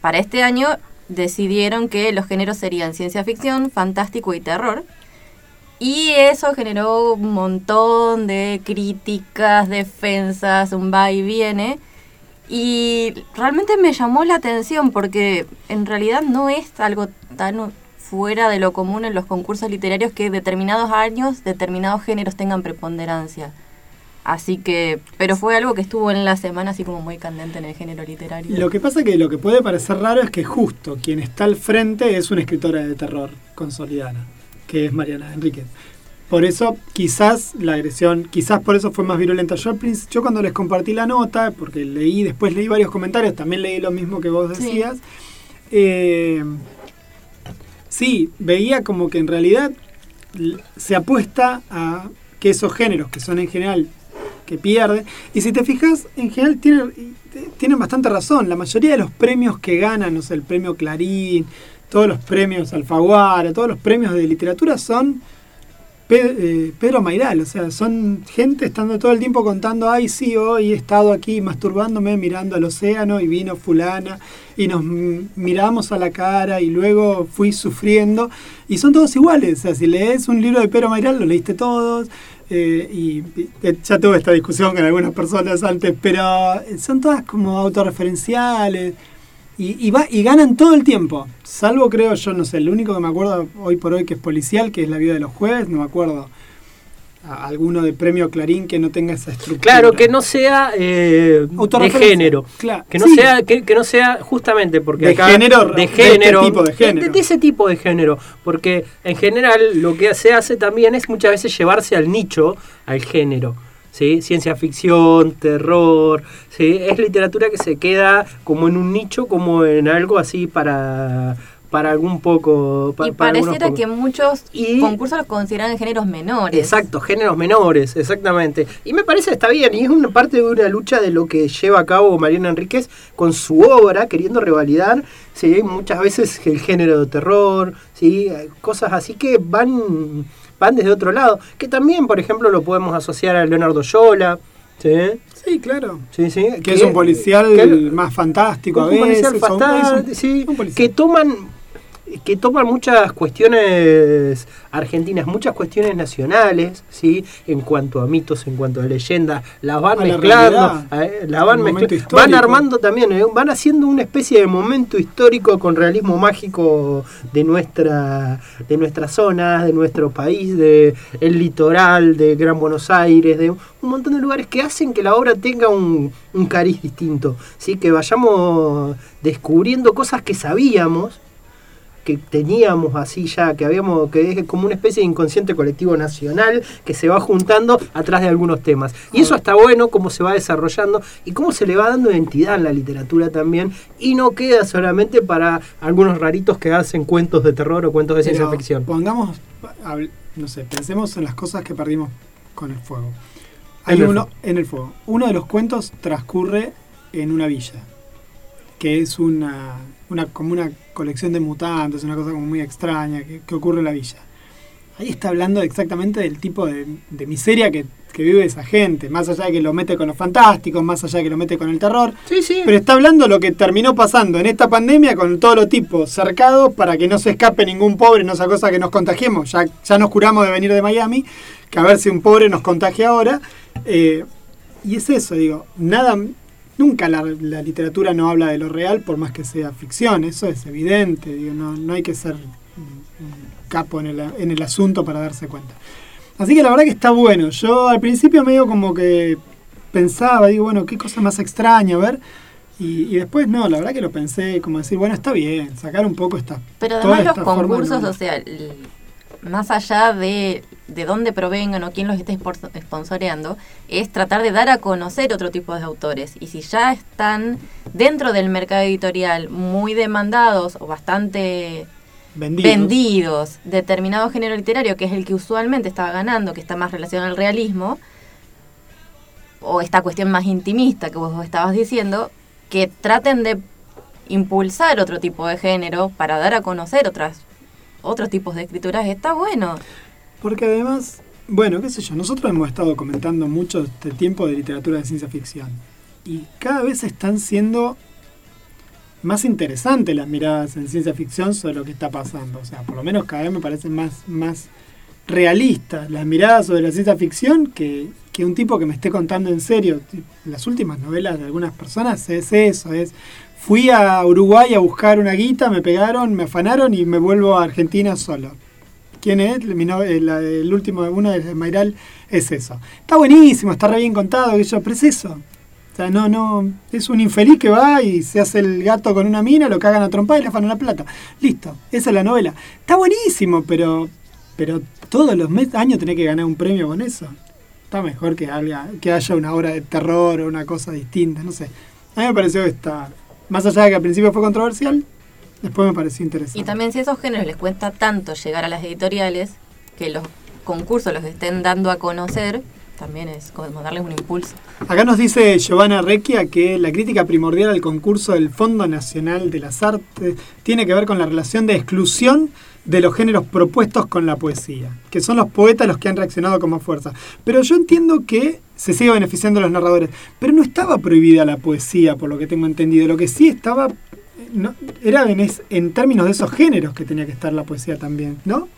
Para este año decidieron que los géneros serían ciencia ficción, fantástico y terror. Y eso generó un montón de críticas, defensas, un va y viene. Y realmente me llamó la atención porque en realidad no es algo tan fuera de lo común en los concursos literarios que determinados años, determinados géneros tengan preponderancia. Así que, pero fue algo que estuvo en la semana así como muy candente en el género literario. Lo que pasa que lo que puede parecer raro es que justo quien está al frente es una escritora de terror consolidada, que es Mariana Enríquez. Por eso quizás la agresión, quizás por eso fue más virulenta. Yo, yo cuando les compartí la nota, porque leí, después leí varios comentarios, también leí lo mismo que vos Sí. decías, eh, sí, veía como que en realidad se apuesta a que esos géneros, que son en general que pierden, y si te fijas, en general tienen, tienen bastante razón. La mayoría de los premios que ganan, no sé, el premio Clarín, todos los premios Alfaguara, todos los premios de literatura son eh, Pedro Mairal, o sea, son gente estando todo el tiempo contando, ay, sí, hoy he estado aquí masturbándome mirando al océano y vino fulana y nos miramos a la cara y luego fui sufriendo y son todos iguales, o sea, si lees un libro de Pedro Mairal lo leíste todos eh, y, ya tuve esta discusión con algunas personas antes, pero eh, son todas como autorreferenciales. Y, y, y ganan todo el tiempo. Salvo, creo yo, no sé, el único que me acuerdo hoy por hoy que es policial, que es La vida de los jueves, no me acuerdo. A- alguno de premio Clarín que no tenga esa estructura. Claro, que no sea eh, de género. Claro. Que no, Sí. sea, que, que no sea justamente porque De acá- género, de de este género, tipo de género. de ese tipo de género, porque en general lo que se hace también es muchas veces llevarse al nicho, al género. ¿sí? Ciencia ficción, terror, ¿sí? es literatura que se queda como en un nicho, como en algo así para, para algún poco... pa- y para pareciera que muchos Y- concursos los consideran géneros menores. Exacto, géneros menores, exactamente. Y me parece que está bien, y es una parte de una lucha de lo que lleva a cabo Mariana Enríquez con su obra, queriendo revalidar ¿sí? muchas veces el género de terror, ¿sí? cosas así que van, van desde otro lado. Que también, por ejemplo, lo podemos asociar a Leonardo Yola. ¿sí? Sí, claro. Sí, sí, Que, es un policial que- más fantástico a un policial veces. un- fantástico, es un- sí, un policial. que toman que toman muchas cuestiones argentinas, muchas cuestiones nacionales, ¿sí? En cuanto a mitos, en cuanto a leyendas, las van A la mezclando, realidad, eh, las van, el mezcla- momento van armando también, eh, van haciendo una especie de momento histórico con realismo mágico de nuestra, de nuestra zona, de nuestro país, de el litoral, de Gran Buenos Aires, de un montón de lugares que hacen que la obra tenga un, un cariz distinto, ¿sí? que vayamos descubriendo cosas que sabíamos, que teníamos así ya, que habíamos, que es como una especie de inconsciente colectivo nacional que se va juntando atrás de algunos temas. Y eso está bueno, cómo se va desarrollando y cómo se le va dando identidad en la literatura también, y no queda solamente para algunos raritos que hacen cuentos de terror o cuentos de ciencia ficción. Pongamos, no sé, pensemos en las cosas que perdimos con el fuego. En Hay el uno en el fuego. Uno de los cuentos transcurre en una villa, que es una, una como una colección de mutantes, una cosa como muy extraña que, que ocurre en la villa. Ahí está hablando exactamente del tipo de, de miseria que, que vive esa gente, más allá de que lo mete con los fantásticos, más allá de que lo mete con el terror. Sí, sí. Pero está hablando lo que terminó pasando en esta pandemia con todos los tipos cercados para que no se escape ningún pobre, no sea cosa que nos contagiemos. Ya, ya nos curamos de venir de Miami, que a ver si un pobre nos contagia ahora. Eh, y es eso, digo, nada, nunca la, la literatura no habla de lo real por más que sea ficción, eso es evidente, digo, no, no hay que ser capo en el, en el asunto para darse cuenta. Así que la verdad que está bueno. Yo al principio medio como que pensaba, digo, bueno, qué cosa más extraña, a ver. Y, y después no, la verdad que lo pensé como decir, bueno, está bien, sacar un poco esta... Pero además los concursos, o sea, el- más allá de, de dónde provengan o quién los esté sponsoreando, es tratar de dar a conocer otro tipo de autores. Y si ya están dentro del mercado editorial muy demandados o bastante Vendidos. vendidos determinado género literario, que es el que usualmente estaba ganando, que está más relacionado al realismo, o esta cuestión más intimista que vos estabas diciendo, que traten de impulsar otro tipo de género para dar a conocer otras otros tipos de escrituras, está bueno. Porque además, bueno, qué sé yo, nosotros hemos estado comentando mucho este tiempo de literatura de ciencia ficción. Y cada vez están siendo más interesantes las miradas en ciencia ficción sobre lo que está pasando. O sea, por lo menos cada vez me parecen más, más realistas las miradas sobre la ciencia ficción que, que un tipo que me esté contando en serio. Las últimas novelas de algunas personas es eso, es fui a Uruguay a buscar una guita, me pegaron, me afanaron y me vuelvo a Argentina solo. ¿Quién es? Mi no- el, el último, uno de Mayral es eso. Está buenísimo, está re bien contado, que yo, pero es eso. O sea, no, no, es un infeliz que va y se hace el gato con una mina, lo cagan a trompada y le afanan la plata. Listo, esa es la novela. Está buenísimo, pero, pero todos los años tenés que ganar un premio con eso. Está mejor que, haya, que haya una obra de terror o una cosa distinta, no sé. A mí me pareció que está, más allá de que al principio fue controversial, después me pareció interesante. Y también si a esos géneros les cuesta tanto llegar a las editoriales, que los concursos los estén dando a conocer, también es como darles un impulso. Acá nos dice Giovanna Recchia que la crítica primordial al concurso del Fondo Nacional de las Artes tiene que ver con la relación de exclusión de los géneros propuestos con la poesía, que son los poetas los que han reaccionado como fuerza. Pero yo entiendo que se sigue beneficiando a los narradores, pero no estaba prohibida la poesía, por lo que tengo entendido. Lo que sí estaba, no, era en, es- en términos de esos géneros que tenía que estar la poesía también, ¿no?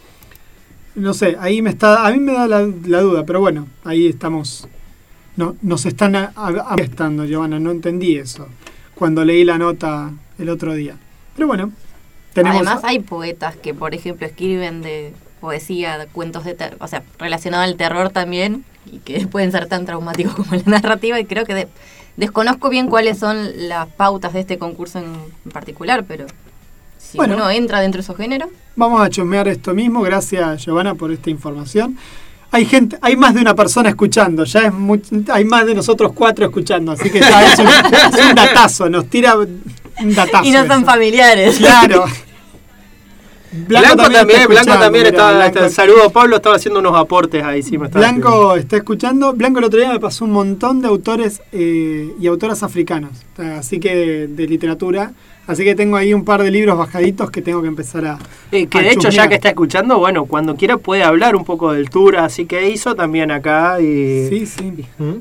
No sé, ahí me está, a mí me da la, la duda, pero bueno, ahí estamos no, nos están arrestando, Giovanna, no entendí eso cuando leí la nota el otro día. Pero bueno, tenemos... Además hay poetas que, por ejemplo, escriben de poesía, cuentos de terror, o sea, relacionado al terror también, y que pueden ser tan traumáticos como la narrativa, y creo que de- desconozco bien cuáles son las pautas de este concurso en, en particular, pero si Bueno. uno entra dentro de esos géneros, Vamos a chusmear esto mismo, gracias Giovanna por esta información. Hay gente, hay más de una persona escuchando, ya es muy- hay más de nosotros cuatro escuchando, así que ya es un, es un datazo, nos tira un datazo. y no son eso. familiares. Claro. Blanco, también, Blanco también. Blanco- Saludo Pablo, estaba haciendo unos aportes ahí, sí me Blanco está escuchando. Blanco el otro día me pasó un montón de autores eh, y autoras africanos, así que de, de literatura. Así que tengo ahí un par de libros bajaditos que tengo que empezar a. Eh, que a de hecho, ya que está escuchando, bueno, cuando quiera puede hablar un poco del tour, así que hizo también acá. Y, Sí, sí.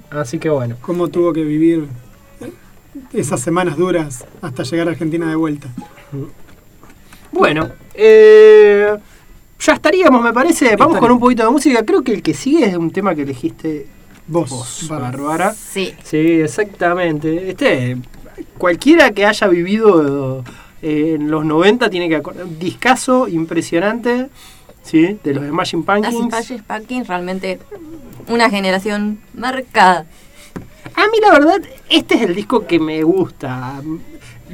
Así que bueno. Cómo tuvo que vivir esas semanas duras hasta llegar a Argentina de vuelta. Bueno, eh, ya estaríamos, me parece. Vamos con un poquito de música. Creo que el que sigue es un tema que elegiste Vos, vos, Bárbara. Sí. Sí, exactamente. Este, cualquiera que haya vivido eh, en los 90 tiene que acordar. Un discazo impresionante, ¿sí? De los Smashing Las Pumpkins. Smashing Pumpkins realmente una generación marcada. A mí la verdad, este es el disco que me gusta.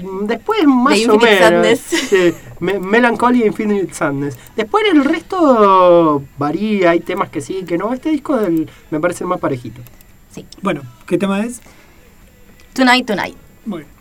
Mm, Después más De o Infinite menos. Sadness. sí, Me- Melancholy e Infinite Sadness. Después el resto varía, hay temas que sí que no. Este disco es el- me parece el más parejito. Bueno, ¿qué tema es? Tonight, Tonight. Muy bien.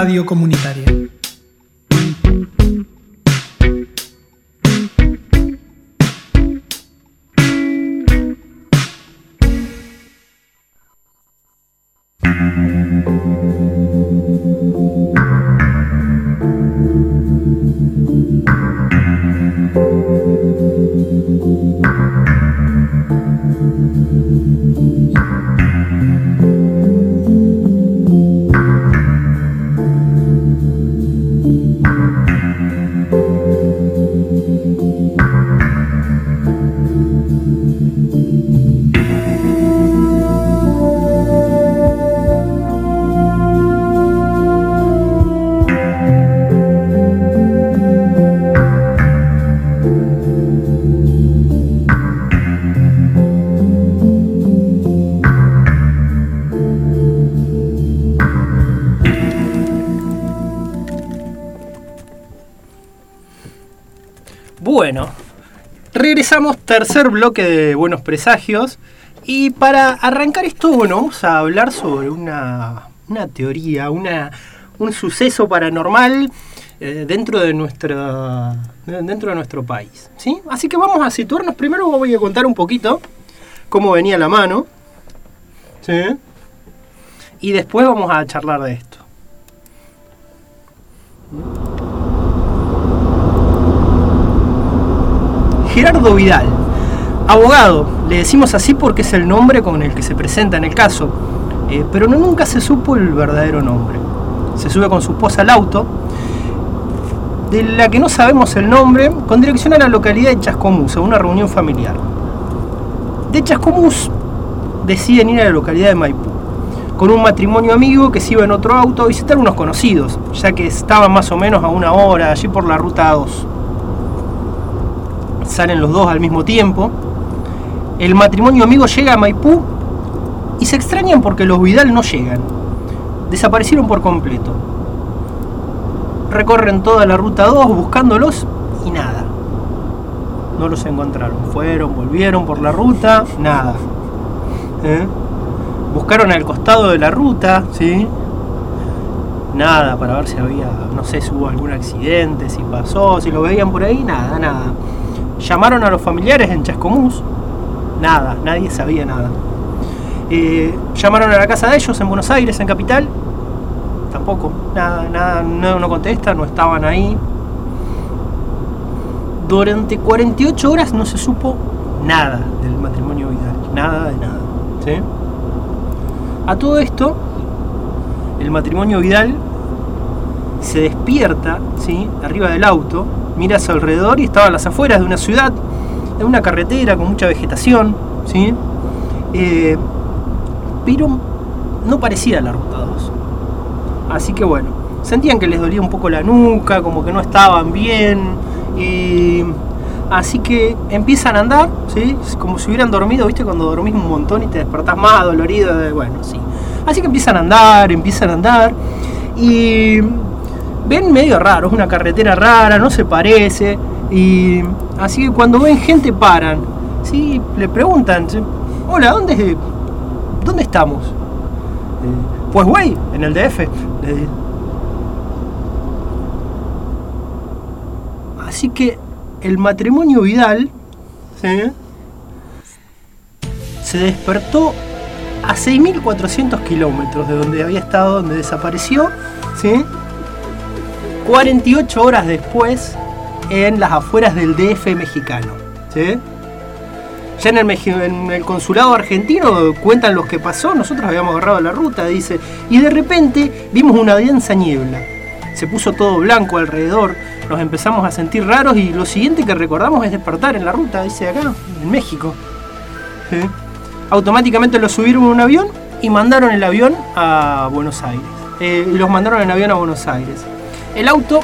Radio Comunitaria. Tercer bloque de Buenos Presagios. Y para arrancar esto, bueno, vamos a hablar sobre una, una teoría, una, un suceso paranormal eh, dentro, de nuestra, dentro de nuestro país. ¿sí? Así que vamos a situarnos. Primero voy a contar un poquito cómo venía la mano. ¿sí? Y después vamos a charlar de esto. Gerardo Vidal, abogado, le decimos así porque es el nombre con el que se presenta en el caso, eh, pero no, nunca se supo el verdadero nombre. Se sube con su esposa al auto, de la que no sabemos el nombre, con dirección a la localidad de Chascomús, a una reunión familiar. De Chascomús deciden ir a la localidad de Maipú, con un matrimonio amigo que se iba en otro auto a visitar unos conocidos, ya que estaban más o menos a una hora allí por la ruta 2 salen los dos al mismo tiempo. El matrimonio amigo llega a Maipú y se extrañan porque los Vidal no llegan. Desaparecieron por completo. Recorren toda la ruta 2 buscándolos y nada. No los encontraron. Fueron, volvieron por la ruta, nada. ¿Eh? Buscaron al costado de la ruta, ¿sí? Nada, para ver si había, no sé, si hubo algún accidente, si pasó, si lo veían por ahí, nada, nada. Llamaron a los familiares en Chascomús, nada, nadie sabía nada. Eh, llamaron a la casa de ellos en Buenos Aires, en Capital, tampoco, nada, nada, no, no contestan, no estaban ahí. Durante 48 horas no se supo nada del matrimonio Vidal, nada de nada. ¿sí? A todo esto, el matrimonio Vidal se despierta, ¿sí? arriba del auto, mira a su alrededor y estaba a las afueras de una ciudad, en una carretera con mucha vegetación, ¿sí? Eh, pero no parecía la ruta 2. Así que bueno, sentían que les dolía un poco la nuca, como que no estaban bien, y así que empiezan a andar, ¿sí? como si hubieran dormido, ¿viste? Cuando dormís un montón y te despertás más dolorido, bueno, sí. Así que empiezan a andar, empiezan a andar, y ven medio raro, es una carretera rara, no se parece. Y así que cuando ven gente paran, ¿sí? le preguntan, hola, ¿dónde, dónde estamos? Eh, pues güey, en el DF. Así que el matrimonio Vidal se despertó a 6.400 kilómetros de donde había estado, donde desapareció, ¿sí? 48 horas después en las afueras del DF mexicano. ¿sí? Ya en el, en el, consulado argentino cuentan los que pasó, nosotros habíamos agarrado la ruta, dice, y de repente vimos una densa niebla. Se puso todo blanco alrededor, nos empezamos a sentir raros y lo siguiente que recordamos es despertar en la ruta, dice acá, en México. ¿sí? Automáticamente los subieron en un avión y mandaron el avión a Buenos Aires. Eh, los mandaron en avión a Buenos Aires. El auto,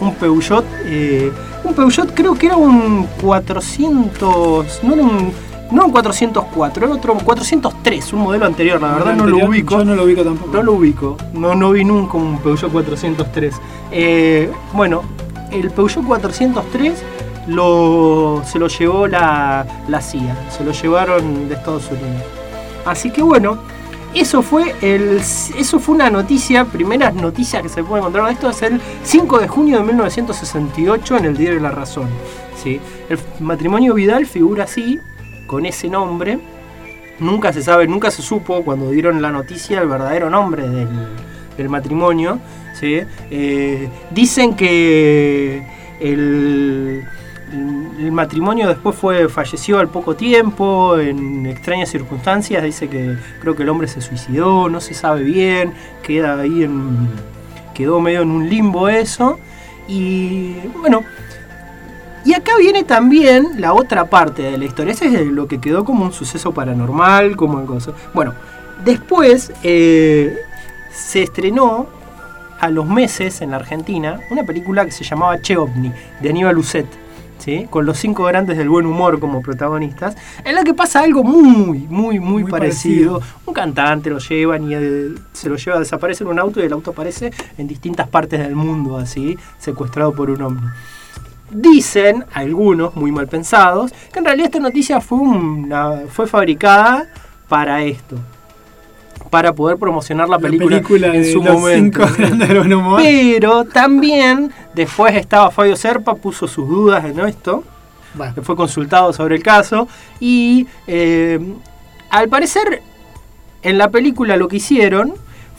un Peugeot, eh, un Peugeot creo que era un 400, no era un, no un 404, era otro 403, un modelo anterior, la verdad no lo ubico. Yo no lo ubico tampoco. No lo ubico, no, no vi nunca un Peugeot 403. Eh, bueno, el Peugeot 403 lo, se lo llevó la, la CIA, se lo llevaron de Estados Unidos. Así que bueno, eso fue el eso fue una noticia, primeras noticias que se puede encontrar de esto es el 5 de junio de 1968 en el diario La Razón. ¿sí? El matrimonio Vidal figura así, con ese nombre. Nunca se sabe, nunca se supo cuando dieron la noticia el verdadero nombre del, del matrimonio. ¿sí? Eh, dicen que el, el matrimonio después fue falleció al poco tiempo en extrañas circunstancias dice que creo que el hombre se suicidó no se sabe bien queda ahí en quedó medio en un limbo eso. Y bueno y acá viene también la otra parte de la historia ese es lo que quedó como un suceso paranormal como cosa bueno después eh, se estrenó a los meses en la Argentina una película que se llamaba Che OVNI de Aníbal Lucet ¿sí? con los cinco grandes del buen humor como protagonistas, en la que pasa algo muy, muy, muy, parecido. Un cantante lo llevan y eh, se lo lleva, desaparece en un auto y el auto aparece en distintas partes del mundo, así, secuestrado por un hombre. Dicen algunos, muy mal pensados, que en realidad esta noticia fue, una, fue fabricada para esto para poder promocionar la película, en su momento. Pero también después estaba Fabio Serpa, puso sus dudas en esto, fue consultado sobre el caso y eh, al parecer en la película lo que hicieron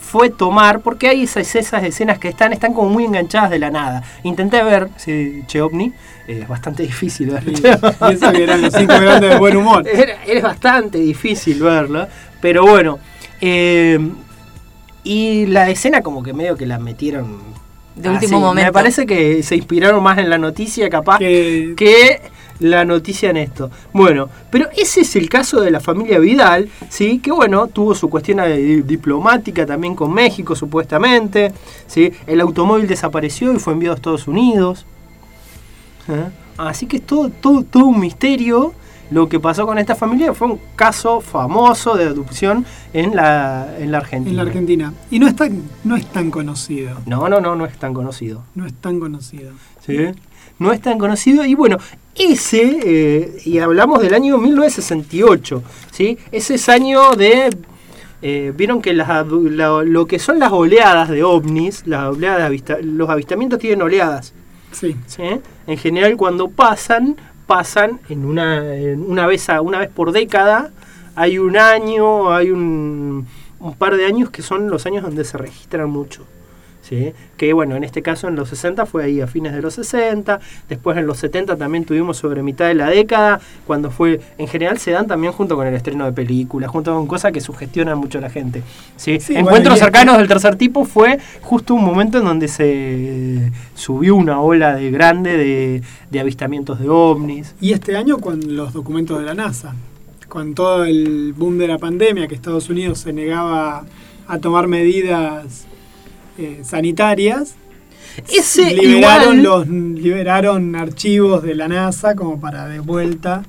fue tomar, porque hay esas, esas escenas que están, están como muy enganchadas de la nada. Intenté ver si Cheovni, es bastante difícil verlo. que eran los cinco grandes de buen humor. es bastante difícil verlo, pero bueno, eh, y la escena como que medio que la metieron de último momento. Me parece que se inspiraron más en la noticia capaz que... la noticia en esto. Bueno, pero ese es el caso de la familia Vidal, ¿sí? Que bueno, tuvo su cuestión diplomática también con México supuestamente, ¿sí? El automóvil desapareció y fue enviado a Estados Unidos. ¿eh? Así que es todo, todo, todo un misterio lo que pasó con esta familia fue un caso famoso de adopción en la, en la Argentina. En la Argentina. Y no es, tan, no es tan conocido. No, no, no, no es tan conocido. No es tan conocido. Sí, no es tan conocido. Y bueno, ese, eh, y hablamos del año 1968, ¿sí? Ese es año de... Eh, vieron que las, lo que son las oleadas de ovnis, las oleadas los avistamientos tienen oleadas. Sí. ¿sí? En general cuando pasan pasan en una, una, vez a, una vez por década. Hay un año, hay un, un par de años que son los años donde se registran mucho. ¿Sí? Que bueno, en este caso en los 60 fue ahí a fines de los 60, después en los 70 también tuvimos sobre mitad de la década, cuando fue, en general se dan también junto con el estreno de películas, junto con cosas que sugestionan mucho a la gente. ¿sí? Encuentros cercanos del tercer tipo fue justo un momento en donde se subió una ola de grande de, de avistamientos de ovnis. Y este año con los documentos de la NASA, con todo el boom de la pandemia, que Estados Unidos se negaba a tomar medidas eh, sanitarias. Ese liberaron, los, liberaron archivos de la NASA como para de vuelta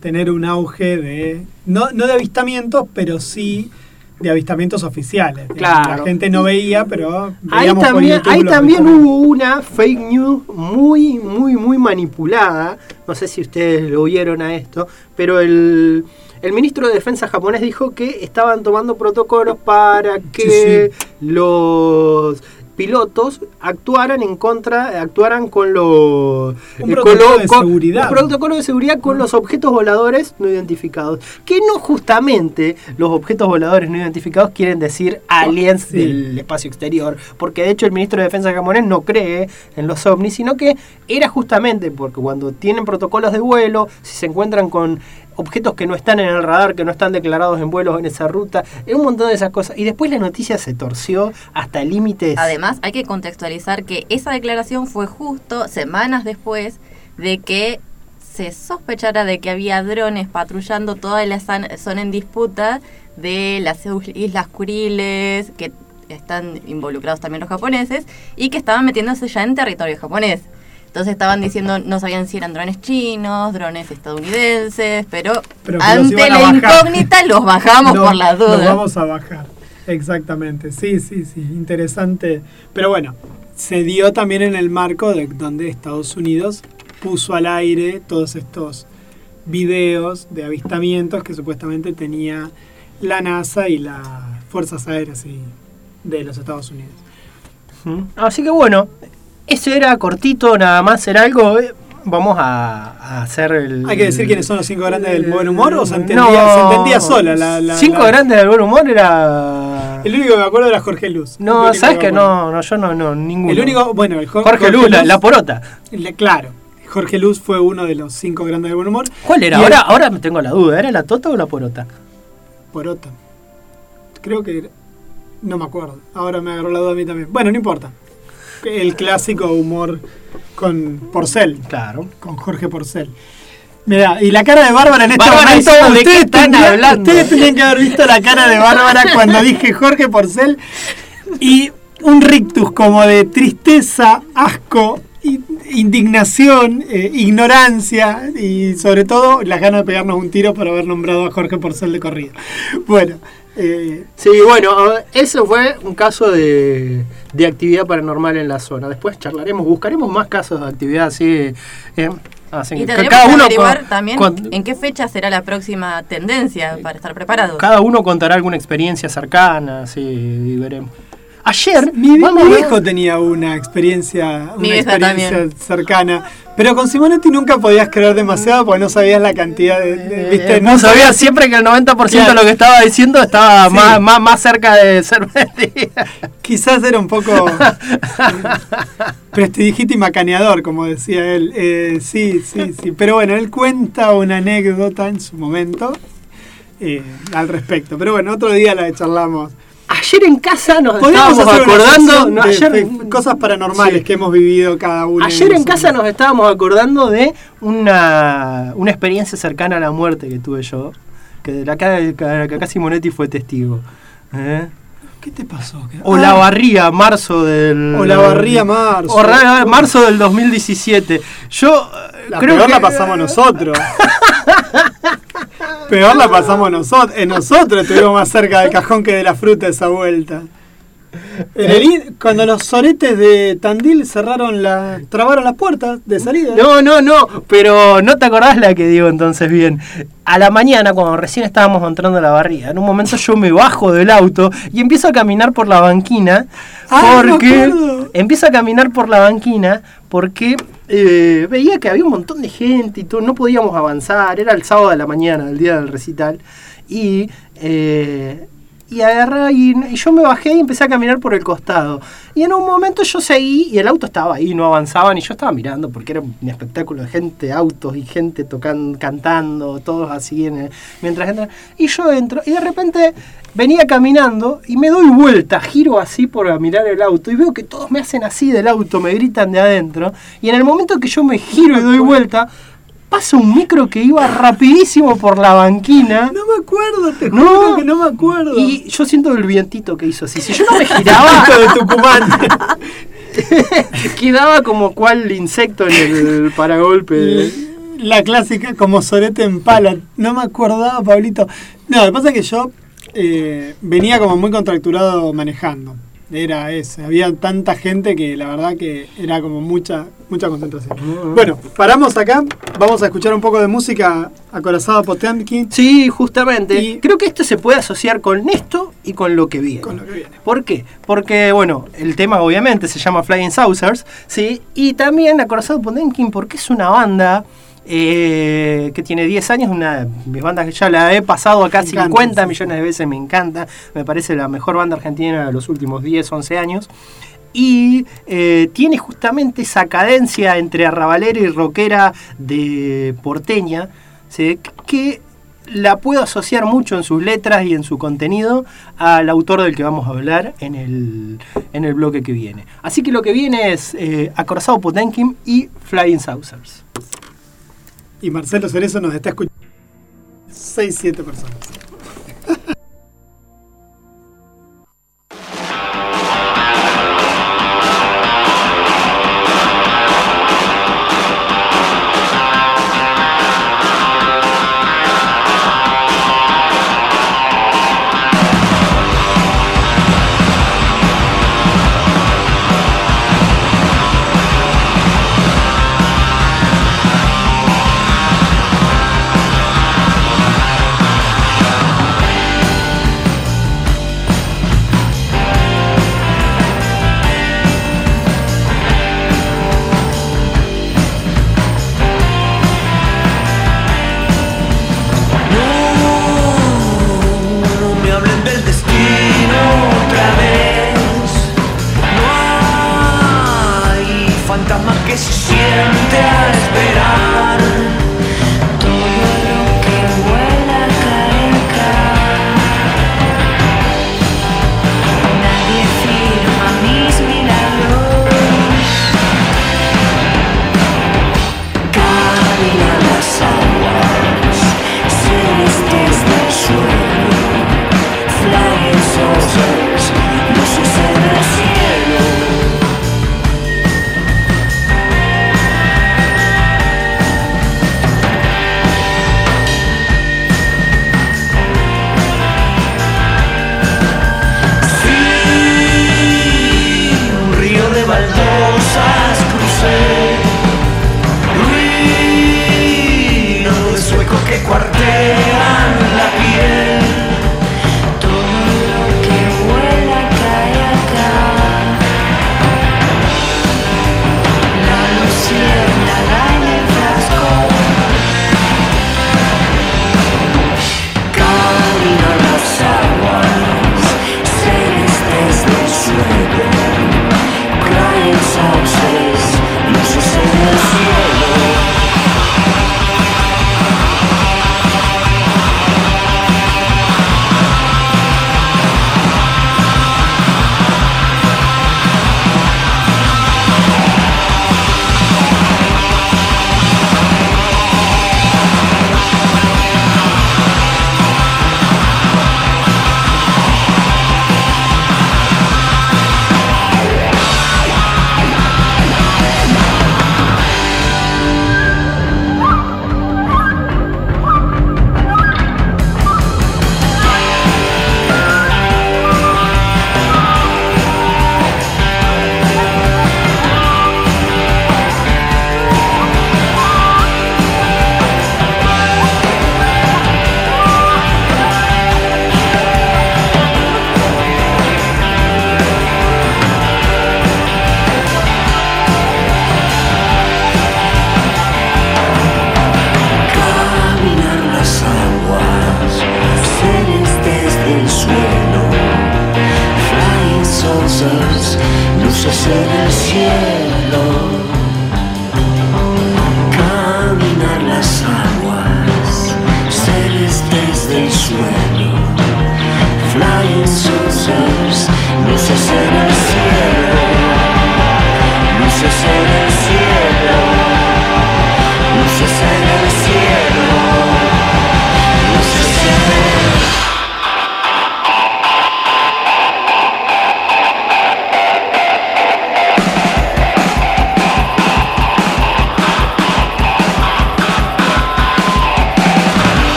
tener un auge de, no, no de avistamientos, pero sí de avistamientos oficiales. Claro. La gente no veía, pero ahí también, ahí también hubo una fake news muy, muy, muy manipulada. No sé si ustedes lo vieron a esto, pero el el ministro de Defensa japonés dijo que estaban tomando protocolos para que los pilotos actuaran en contra, actuaran con los un eh, protocolo de seguridad. Un protocolo de seguridad con los objetos voladores no identificados. Que no justamente los objetos voladores no identificados quieren decir aliens del espacio exterior. Porque de hecho el ministro de Defensa japonés no cree en los ovnis, sino que era justamente porque cuando tienen protocolos de vuelo, si se encuentran con objetos que no están en el radar, que no están declarados en vuelos en esa ruta, un montón de esas cosas. Y después la noticia se torció hasta límites. Además, hay que contextualizar que esa declaración fue justo semanas después de que se sospechara de que había drones patrullando toda la zona en disputa de las Islas Kuriles, que están involucrados también los japoneses, y que estaban metiéndose ya en territorio japonés. Entonces estaban diciendo, no sabían si eran drones chinos, drones estadounidenses, pero, ante la incógnita los bajamos por las dudas. Los vamos a bajar, exactamente. Sí, sí, sí, interesante. Pero bueno, se dio también en el marco de donde Estados Unidos puso al aire todos estos videos de avistamientos que supuestamente tenía la NASA y las Fuerzas Aéreas y- de los Estados Unidos. Así que bueno, eso era cortito, nada más era algo. eh, Vamos a, a hacer el. ¿Hay que decir quiénes son los cinco grandes del buen humor o se entendía, No. se entendía sola? La, la- Cinco la- grandes del buen humor era. El único que me acuerdo era Jorge Luz. No, sabes que no, no, yo no, no, ninguno. El único, bueno, el Jorge Luz, la, la porota. la- claro, Jorge Luz fue uno de los cinco grandes del buen humor. ¿Cuál era? Y Ahora, el- ahora me tengo la duda, ¿era la tota o la porota? Porota. Creo que. era- No me acuerdo. Ahora me agarró la duda a mí también. Bueno, no importa. El clásico humor con Porcel. Claro. Con Jorge Porcel. Mira, y la cara de Bárbara en este Bárbara momento. ¿de qué ustedes, están tendrían, hablando? ustedes tendrían que haber visto la cara de Bárbara cuando dije Jorge Porcel. Y un rictus como de tristeza, asco, indignación, eh, ignorancia y sobre todo las ganas de pegarnos un tiro por haber nombrado a Jorge Porcel de corrido. Bueno, eh, Sí, bueno, eso fue un caso de, de actividad paranormal en la zona. Después charlaremos, buscaremos más casos de actividad así. eh, así Y que cada que uno con- también con- en qué fecha será la próxima tendencia para estar preparados. cada uno contará alguna experiencia cercana, así y veremos. Ayer, mi, vamos viejo tenía una experiencia, una experiencia también. cercana, pero con Simonetti nunca podías creer demasiado porque no sabías la cantidad de... de- ¿viste? Eh, no sabía siempre que el 90% de Claro. lo que estaba diciendo estaba Sí. más, más, más cerca de ser mentira. Quizás era un poco prestidigito y macaneador, como decía él. Eh, sí, sí, sí. Pero bueno, él cuenta una anécdota en su momento eh, al respecto. Pero bueno, otro día la charlamos. Ayer en casa nos estábamos acordando. no, de ayer, cosas paranormales Sí. que hemos vivido cada uno. Ayer en casa nos estábamos acordando de una, una experiencia cercana a la muerte que tuve yo, que de la que, que acá Simonetti fue testigo. ¿eh? ¿Qué te pasó? ¿Qué- O Ah, la barría, marzo del... O la barría, marzo. O marzo del 2017. Yo La creo peor que... la pasamos nosotros. peor la pasamos nosotros. En nosotros estuvimos más cerca del cajón que de la fruta esa vuelta. En el in- cuando los soretes de Tandil cerraron la, trabaron las puertas de salida. No, no, no, pero no te acordás la que digo entonces bien. A la mañana, cuando recién estábamos entrando a la barriga, en un momento yo me bajo del auto y empiezo a caminar por la banquina Ah, porque empiezo a caminar por la banquina porque eh, veía que había un montón de gente y todo, no podíamos avanzar, era el sábado de la mañana, el día del recital, y eh, y agarré y, y yo me bajé y empecé a caminar por el costado. Y en un momento yo seguí y el auto estaba ahí, no avanzaban y yo estaba mirando porque era un espectáculo de gente, autos y gente tocando, cantando, todos así mientras entran. Y yo entro y de repente venía caminando y me doy vuelta, giro así por mirar el auto y veo que todos me hacen así del auto, me gritan de adentro. Y en el momento que yo me giro y doy vuelta, pasa un micro que iba rapidísimo por la banquina. No me acuerdo, te No. juro que no me acuerdo. Y yo siento el vientito que hizo así. Si yo no me giraba, de Tucumán. quedaba como cual insecto en el paragolpe. La clásica como sorete en pala. No me acordaba, Pablito. No, lo que pasa es que yo eh, venía como muy contracturado manejando. Era ese. Había tanta gente que la verdad que era como mucha, mucha concentración. Bueno, paramos acá. Vamos a escuchar un poco de música acorazada Potemkin. Sí, justamente. Y- Creo que esto se puede asociar con esto y con lo que viene. Con lo que viene. ¿Por qué? Porque, bueno, el tema obviamente se llama Flying Saucers, ¿sí? Y también Acorazado Potemkin porque es una banda eh, que tiene 10 años, una de mis bandas que ya la he pasado acá Me encanta, 50 sí. millones de veces, me encanta, me parece la mejor banda argentina de los últimos 10, 11 años. Y eh, tiene justamente esa cadencia entre arrabalera y rockera de porteña, ¿sí? que la puedo asociar mucho en sus letras y en su contenido al autor del que vamos a hablar en el, en el bloque que viene. Así que lo que viene es eh, Acorazado Potemkin y Flying Saucers. Y Marcelo Cerezo nos está escuchando. 6, 7 personas.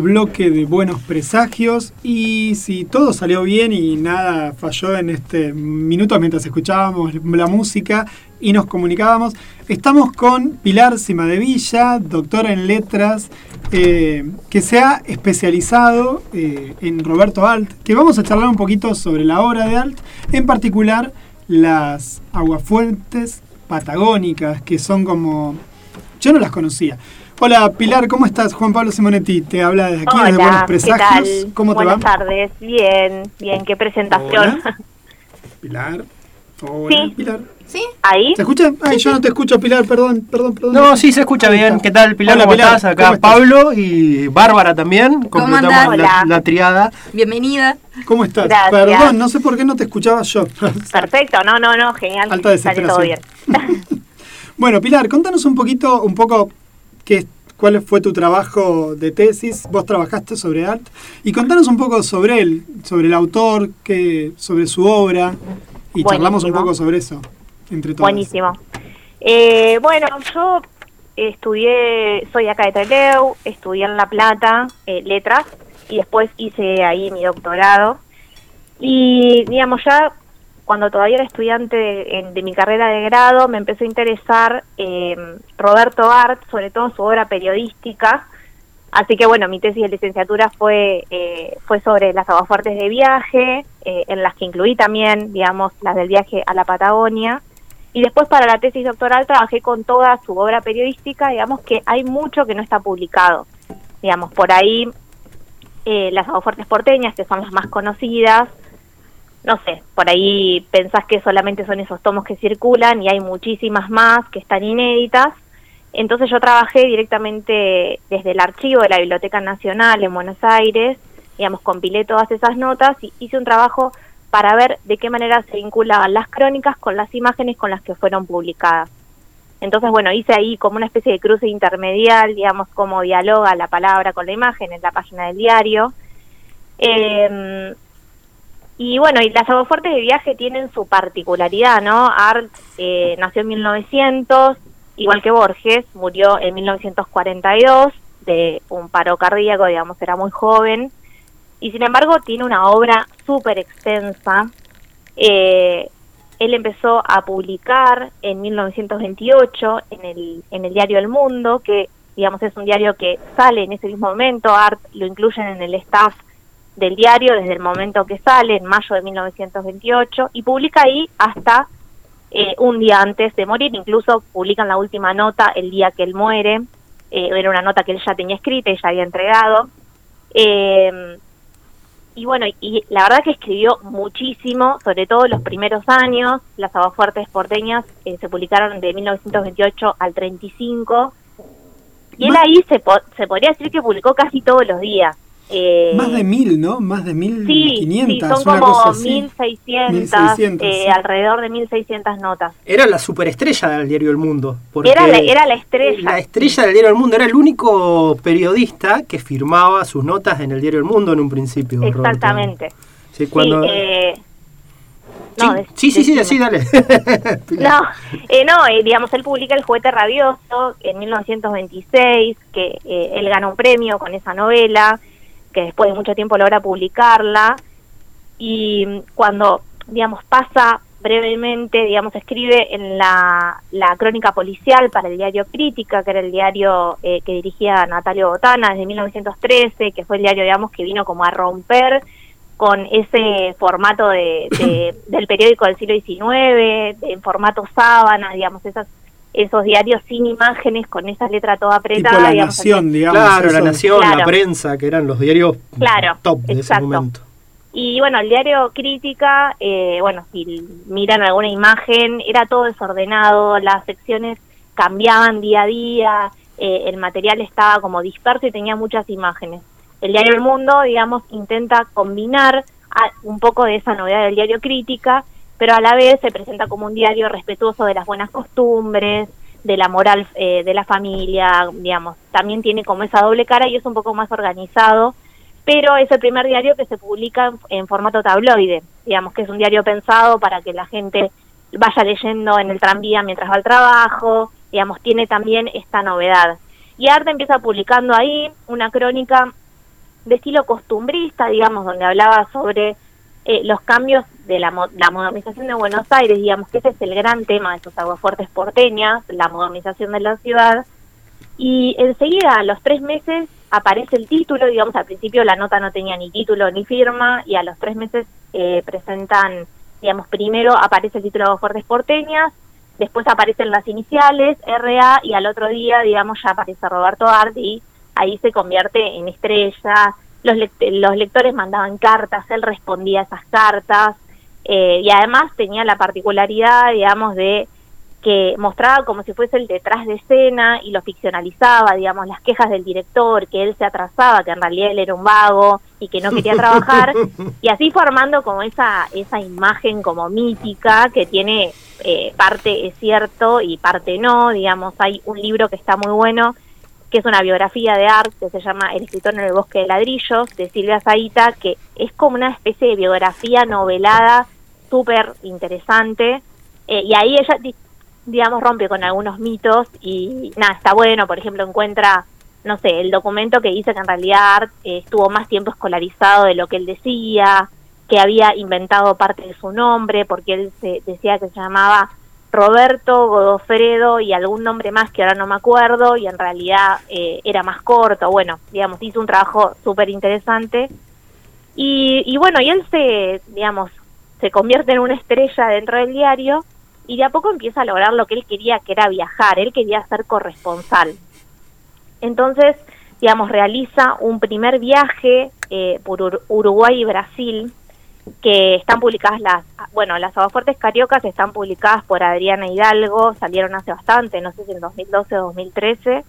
Bloque de Buenos Presagios y si todo salió bien y nada falló en este minuto mientras escuchábamos la música y nos comunicábamos, estamos con Pilar Cimadevilla, doctora en letras, eh, que se ha especializado eh, en Roberto Alt, que vamos a charlar un poquito sobre la obra de Alt, en particular las aguafuentes patagónicas, que son como... Yo no las conocía. Hola Pilar, ¿cómo estás? Juan Pablo Simonetti te habla desde aquí, Hola, desde Buenos ¿qué Presagios. tal? ¿Cómo te Buenas va? tardes, bien, bien, qué presentación. Hola. Pilar. Hola, Sí. Pilar. ¿Sí? Ahí, ¿Se escucha? Ay, yo no te escucho, Pilar, perdón, perdón, perdón. No, sí, se escucha Ahí bien. está. ¿Qué tal, Pilar? Hola, ¿Cómo Pilar, estás? Acá ¿cómo estás? Pablo y Bárbara también. Completamos andás? la, la triada. Bienvenida. ¿Cómo estás? Gracias. Perdón, no sé por qué no te escuchaba yo. perfecto, no, no, no, genial, Alta sale todo bien. desesperación. bueno, Pilar, contanos un poquito, un poco qué, cuál fue tu trabajo de tesis. Vos trabajaste sobre art y contanos un poco sobre él, sobre el autor, qué, sobre su obra y charlamos un Buenísimo. poco sobre eso entre todos. Buenísimo. Eh, bueno, yo estudié, soy acá de Trelew, estudié en La Plata, eh, letras, y después hice ahí mi doctorado. Y, digamos, ya cuando todavía era estudiante de, de mi carrera de grado, me empezó a interesar eh, Roberto Art, sobre todo su obra periodística. Así que, bueno, mi tesis de licenciatura fue, eh, fue sobre las aguafuertes de viaje, eh, en las que incluí también, digamos, las del viaje a la Patagonia. Y después para la tesis doctoral trabajé con toda su obra periodística, digamos que hay mucho que no está publicado. Digamos, por ahí eh, las aguafuertes porteñas, que son las más conocidas, no sé, por ahí pensás que solamente son esos tomos que circulan y hay muchísimas más que están inéditas. Entonces yo trabajé directamente desde el archivo de la Biblioteca Nacional en Buenos Aires, digamos, compilé todas esas notas y hice un trabajo para ver de qué manera se vinculaban las crónicas con las imágenes con las que fueron publicadas. Entonces, bueno, hice ahí como una especie de cruce intermedial, digamos, cómo dialoga la palabra con la imagen en la página del diario. Eh, y bueno, y las aguafuertes de viaje tienen su particularidad, ¿no? Art eh, nació en 1900, igual que Borges, murió en 1942 de un paro cardíaco, digamos, era muy joven. Y sin embargo tiene una obra súper extensa. Eh, él empezó a publicar en 1928 en el, en el diario El Mundo, que digamos es un diario que sale en ese mismo momento, Art lo incluyen en el staff del diario desde el momento que sale, en mayo de 1928, y publica ahí hasta eh, un día antes de morir, incluso publican la última nota el día que él muere, eh, era una nota que él ya tenía escrita y ya había entregado. Eh, y bueno, y la verdad que escribió muchísimo, sobre todo los primeros años, las aguafuertes porteñas eh, se publicaron de 1928 al 35, y él ahí se, po- se podría decir que publicó casi todos los días. Eh, Más de mil, ¿no? Más de mil quinientas, sí, son una como. 1600, 1600, eh, sí. alrededor de 1600 notas. Era la superestrella del diario El Mundo. Era la, era la estrella. La estrella del diario El Mundo era el único periodista que firmaba sus notas en el diario El Mundo en un principio. Roberto. Exactamente. Sí, cuando... Sí, eh, Sí, no, sí, sí, sí, sí, dale. No, eh, no eh, digamos, él publica El juguete rabioso en 1926, que él gana un premio con esa novela, que después de mucho tiempo logra publicarla, y cuando, digamos, pasa brevemente, digamos, escribe en la, la crónica policial para el diario Crítica, que era el diario eh, que dirigía Natalio Botana desde 1913, que fue el diario, digamos, que vino como a romper con ese formato de, de- del periódico del siglo XIX, de- en formato sábana, digamos, esas esos diarios sin imágenes, con esa letra toda Tipo apretada. La digamos, Nación, así. digamos. Claro, La. Nación, La. Prensa, que eran los diarios Claro, top de ese momento. Y bueno, el diario Crítica, eh, bueno, si miran alguna imagen, era todo desordenado, las secciones cambiaban día a día, eh, el material estaba como disperso y tenía muchas imágenes. El diario El Mundo, digamos, intenta combinar a- un poco de esa novedad del diario Crítica, pero a la vez se presenta como un diario respetuoso de las buenas costumbres, de la moral eh, de la familia, digamos, también tiene como esa doble cara y es un poco más organizado pero es el primer diario que se publica en, en formato tabloide, digamos que es un diario pensado para que la gente vaya leyendo en el tranvía mientras va al trabajo, digamos, tiene también esta novedad. Y Arte empieza publicando ahí una crónica de estilo costumbrista, digamos, donde hablaba sobre eh, los cambios de la, la modernización de Buenos Aires, digamos que ese es el gran tema de estos aguafuertes porteñas, la modernización de la ciudad, y enseguida, a los tres meses, aparece el título, digamos, al principio la nota no tenía ni título ni firma, y a los tres meses eh, presentan, digamos, primero aparece el título de Fuertes Porteñas, después aparecen las iniciales, RA, y al otro día, digamos, ya aparece Roberto Art, y ahí se convierte en estrella, los, lect- los lectores mandaban cartas, él respondía a esas cartas, eh, y además tenía la particularidad, digamos, de que mostraba como si fuese el detrás de escena y lo ficcionalizaba, digamos, las quejas del director, que él se atrasaba, que en realidad él era un vago y que no quería trabajar, y así formando como esa, esa imagen como mítica que tiene eh, parte es cierto y parte no, digamos, hay un libro que está muy bueno, que es una biografía de Art, que se llama El escritor en el bosque de ladrillos, de Silvia Zaita, que es como una especie de biografía novelada súper interesante, eh, y ahí ella di- digamos, rompe con algunos mitos y nada, está bueno, por ejemplo, encuentra, no sé, el documento que dice que en realidad Art eh, estuvo más tiempo escolarizado de lo que él decía, que había inventado parte de su nombre, porque él se decía que se llamaba Roberto Godofredo y algún nombre más que ahora no me acuerdo, y en realidad eh, era más corto, bueno, digamos, hizo un trabajo súper interesante. Y, y bueno, y él se, digamos, se convierte en una estrella dentro del diario y de a poco empieza a lograr lo que él quería, que era viajar, él quería ser corresponsal. Entonces, digamos, realiza un primer viaje eh, por Ur- Uruguay y Brasil, que están publicadas las, bueno, las Aguafuertes Cariocas están publicadas por Adriana Hidalgo, salieron hace bastante, no sé si en 2012 o 2013,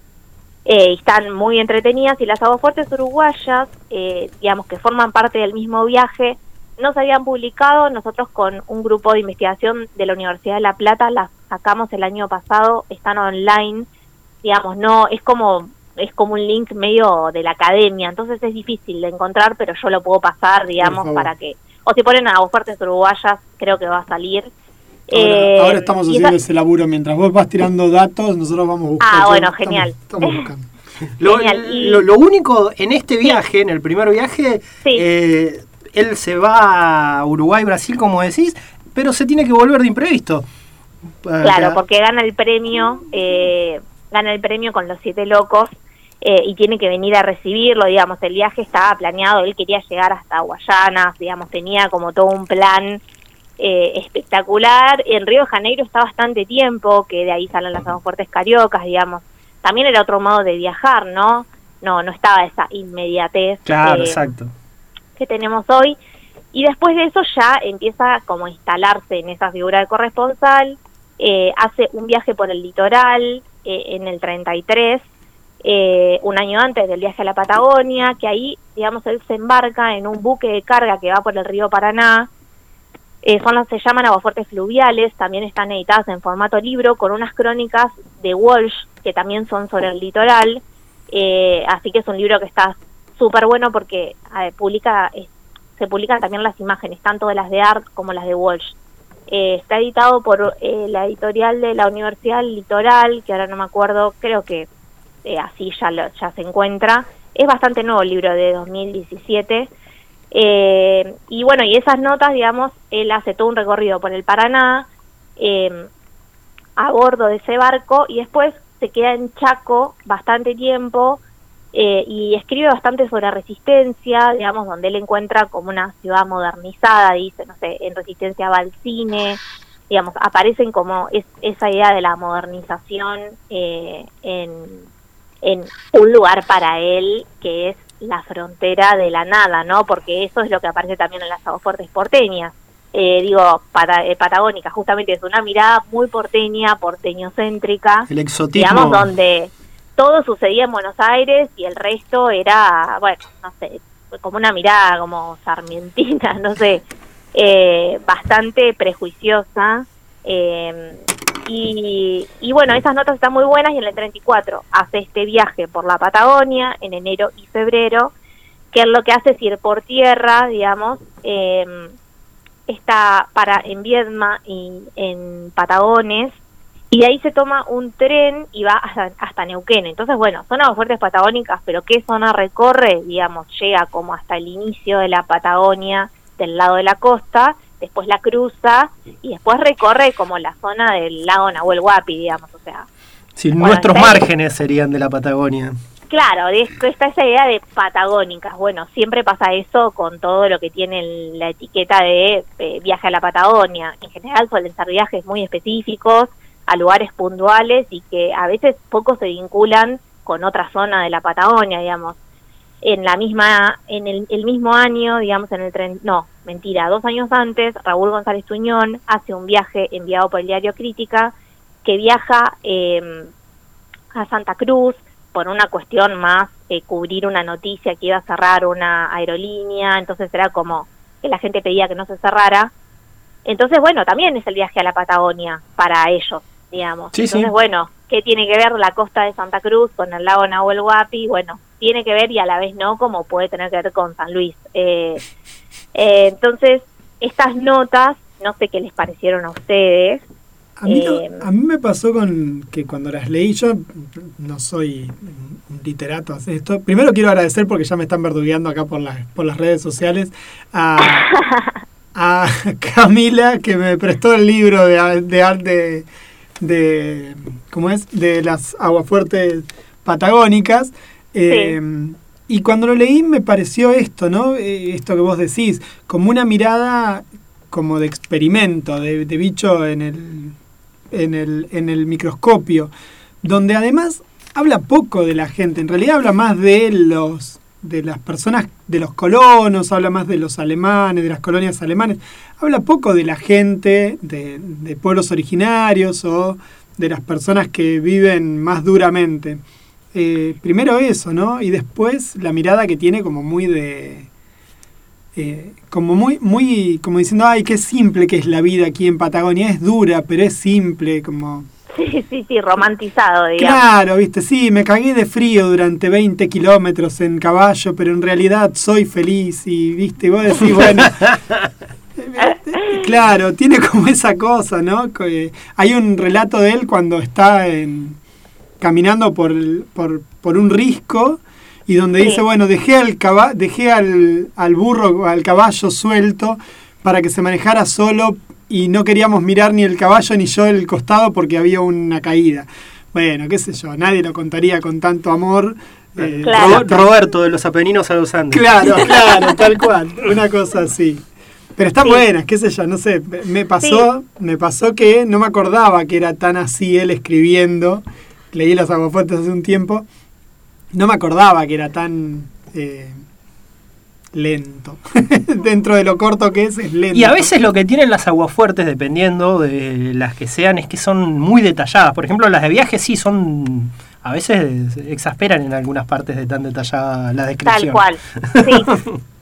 eh, y están muy entretenidas, y las Aguafuertes Uruguayas, eh, digamos, que forman parte del mismo viaje, no se habían publicado, nosotros con un grupo de investigación de la Universidad de La Plata las sacamos el año pasado, están online, digamos, no, es como es como un link medio de la academia, entonces es difícil de encontrar, pero yo lo puedo pasar, digamos, para que, o si ponen a fuertes uruguayas, creo que va a salir. Ahora, Eh, ahora estamos haciendo esa- ese laburo. Mientras vos vas tirando datos, nosotros vamos buscando. Ah, bueno, estamos- genial. Estamos, buscando. Lo, Genial, y- lo- lo único en este viaje, en el primer viaje, Sí. eh, él se va a Uruguay, Brasil, como decís, pero se tiene que volver de imprevisto. Claro, porque gana el premio, eh, gana el premio con los siete locos eh, y tiene que venir a recibirlo, digamos, el viaje estaba planeado, él quería llegar hasta Guayanas, digamos, tenía como todo un plan eh, espectacular. En Río de Janeiro está bastante tiempo, que de ahí salen las fuertes cariocas, digamos. También era otro modo de viajar, ¿no? No, no estaba esa inmediatez. Claro, eh, exacto. que tenemos hoy. Y después de eso ya empieza como a instalarse en esa figura de corresponsal, eh, hace un viaje por el litoral eh, en el 33, eh, un año antes del viaje a la Patagonia, que ahí, digamos, él se embarca en un buque de carga que va por el río Paraná, eh, son las, se llaman aguafuertes fluviales, también están editadas en formato libro con unas crónicas de Walsh que también son sobre el litoral, eh, así que es un libro que está súper bueno porque publica se publican también las imágenes, tanto de las de Art como las de Walsh. Eh, está editado por eh, la editorial de la Universidad Litoral, que ahora no me acuerdo, creo que eh, así ya, lo- ya se encuentra. Es bastante nuevo el libro de 2017. Eh, y bueno, y esas notas, digamos, él hace todo un recorrido por el Paraná eh, a bordo de ese barco y después se queda en Chaco bastante tiempo eh, y escribe bastante sobre resistencia, digamos, donde él encuentra como una ciudad modernizada, dice, no sé, en resistencia va al cine, digamos, aparecen como es, esa idea de la modernización eh, en, en un lugar para él que es la frontera de la nada, ¿no? Porque eso es lo que aparece también en las aguafuertes porteñas. Eh, digo, pata, eh, patagónica, justamente es una mirada muy porteña, porteñocéntrica. El exotismo. Digamos, donde todo sucedía en Buenos Aires y el resto era, bueno, no sé, como una mirada como sarmientina, no sé, eh, bastante prejuiciosa. Eh, y, bueno, esas notas están muy buenas y en el 34 hace este viaje por la Patagonia en enero y febrero, que es lo que hace es ir por tierra, digamos, eh, está para en Viedma y en Patagones, y de ahí se toma un tren y va hasta, Neuquén. Entonces, bueno, son aguas fuertes patagónicas, pero ¿qué zona recorre? Digamos, llega como hasta el inicio de la Patagonia, del lado de la costa, después la cruza y después recorre como la zona del lago Nahuel Huapi, digamos, o sea. Sí, Bueno, nuestros márgenes serían de la Patagonia. Claro, está esa idea de patagónicas. Bueno, siempre pasa eso con todo lo que tiene la etiqueta de eh, viaje a la Patagonia. En general suelen ser viajes muy específicos, a lugares puntuales y que a veces poco se vinculan con otra zona de la Patagonia, digamos. En la misma, en el, mismo año, digamos, en el tren, no, mentira, dos años antes, Raúl González Tuñón hace un viaje enviado por el diario Crítica que viaja eh, a Santa Cruz por una cuestión más eh, cubrir una noticia que iba a cerrar una aerolínea, entonces era como que la gente pedía que no se cerrara. Entonces, bueno, también es el viaje a la Patagonia para ellos, digamos. Sí, sí. entonces, bueno, ¿qué tiene que ver la costa de Santa Cruz con el lago Nahuel Huapi? Bueno, tiene que ver y a la vez no, como puede tener que ver con San Luis. Eh, eh, entonces, estas notas, no sé qué les parecieron a ustedes. A mí, Eh, no- a mí me pasó con que cuando las leí, yo no soy un literato. Esto. Primero quiero agradecer porque ya me están verdugueando acá por las, por las redes sociales a, a Camila que me prestó el libro de, de arte de, ¿cómo es? De las aguafuertes patagónicas. Eh, Y cuando lo leí me pareció esto, ¿no? Eh, esto que vos decís, como una mirada como de experimento, de, de bicho en el, en, el, en el microscopio, donde además habla poco de la gente, en realidad habla más de los de las personas, de los colonos, habla más de los alemanes, de las colonias alemanes, habla poco de la gente, de, de pueblos originarios o de las personas que viven más duramente. Eh, primero eso, ¿no? Y después la mirada que tiene como muy de... eh, como muy, muy, como diciendo, ay, qué simple que es la vida aquí en Patagonia, es dura, pero es simple, como... Sí, sí, sí, romantizado, digamos. Claro, viste, sí, me cagué de frío durante 20 kilómetros en caballo, pero en realidad soy feliz y, viste, vos decís, bueno, claro, tiene como esa cosa, ¿no? Que hay un relato de él cuando está en, caminando por, por, por un risco y donde Sí. dice, bueno, dejé, al, dejé al, al burro, al caballo suelto para que se manejara solo y no queríamos mirar ni el caballo ni yo el costado porque había una caída. Bueno, qué sé yo, nadie lo contaría con tanto amor. eh, Claro. Ro- Roberto de los Apeninos a los Andes. Claro, claro, tal cual, una cosa así. Pero están buenas, qué sé yo, no sé, me pasó, me pasó que no me acordaba que era tan así él escribiendo. Leí las aguafuertes hace un tiempo. No me acordaba que era tan eh, lento. Dentro de lo corto que es, es lento. Y a veces lo que tienen las aguafuertes, dependiendo de las que sean, es que son muy detalladas. Por ejemplo, las de viaje sí son. A veces exasperan en algunas partes de tan detallada la descripción. Tal cual. Sí.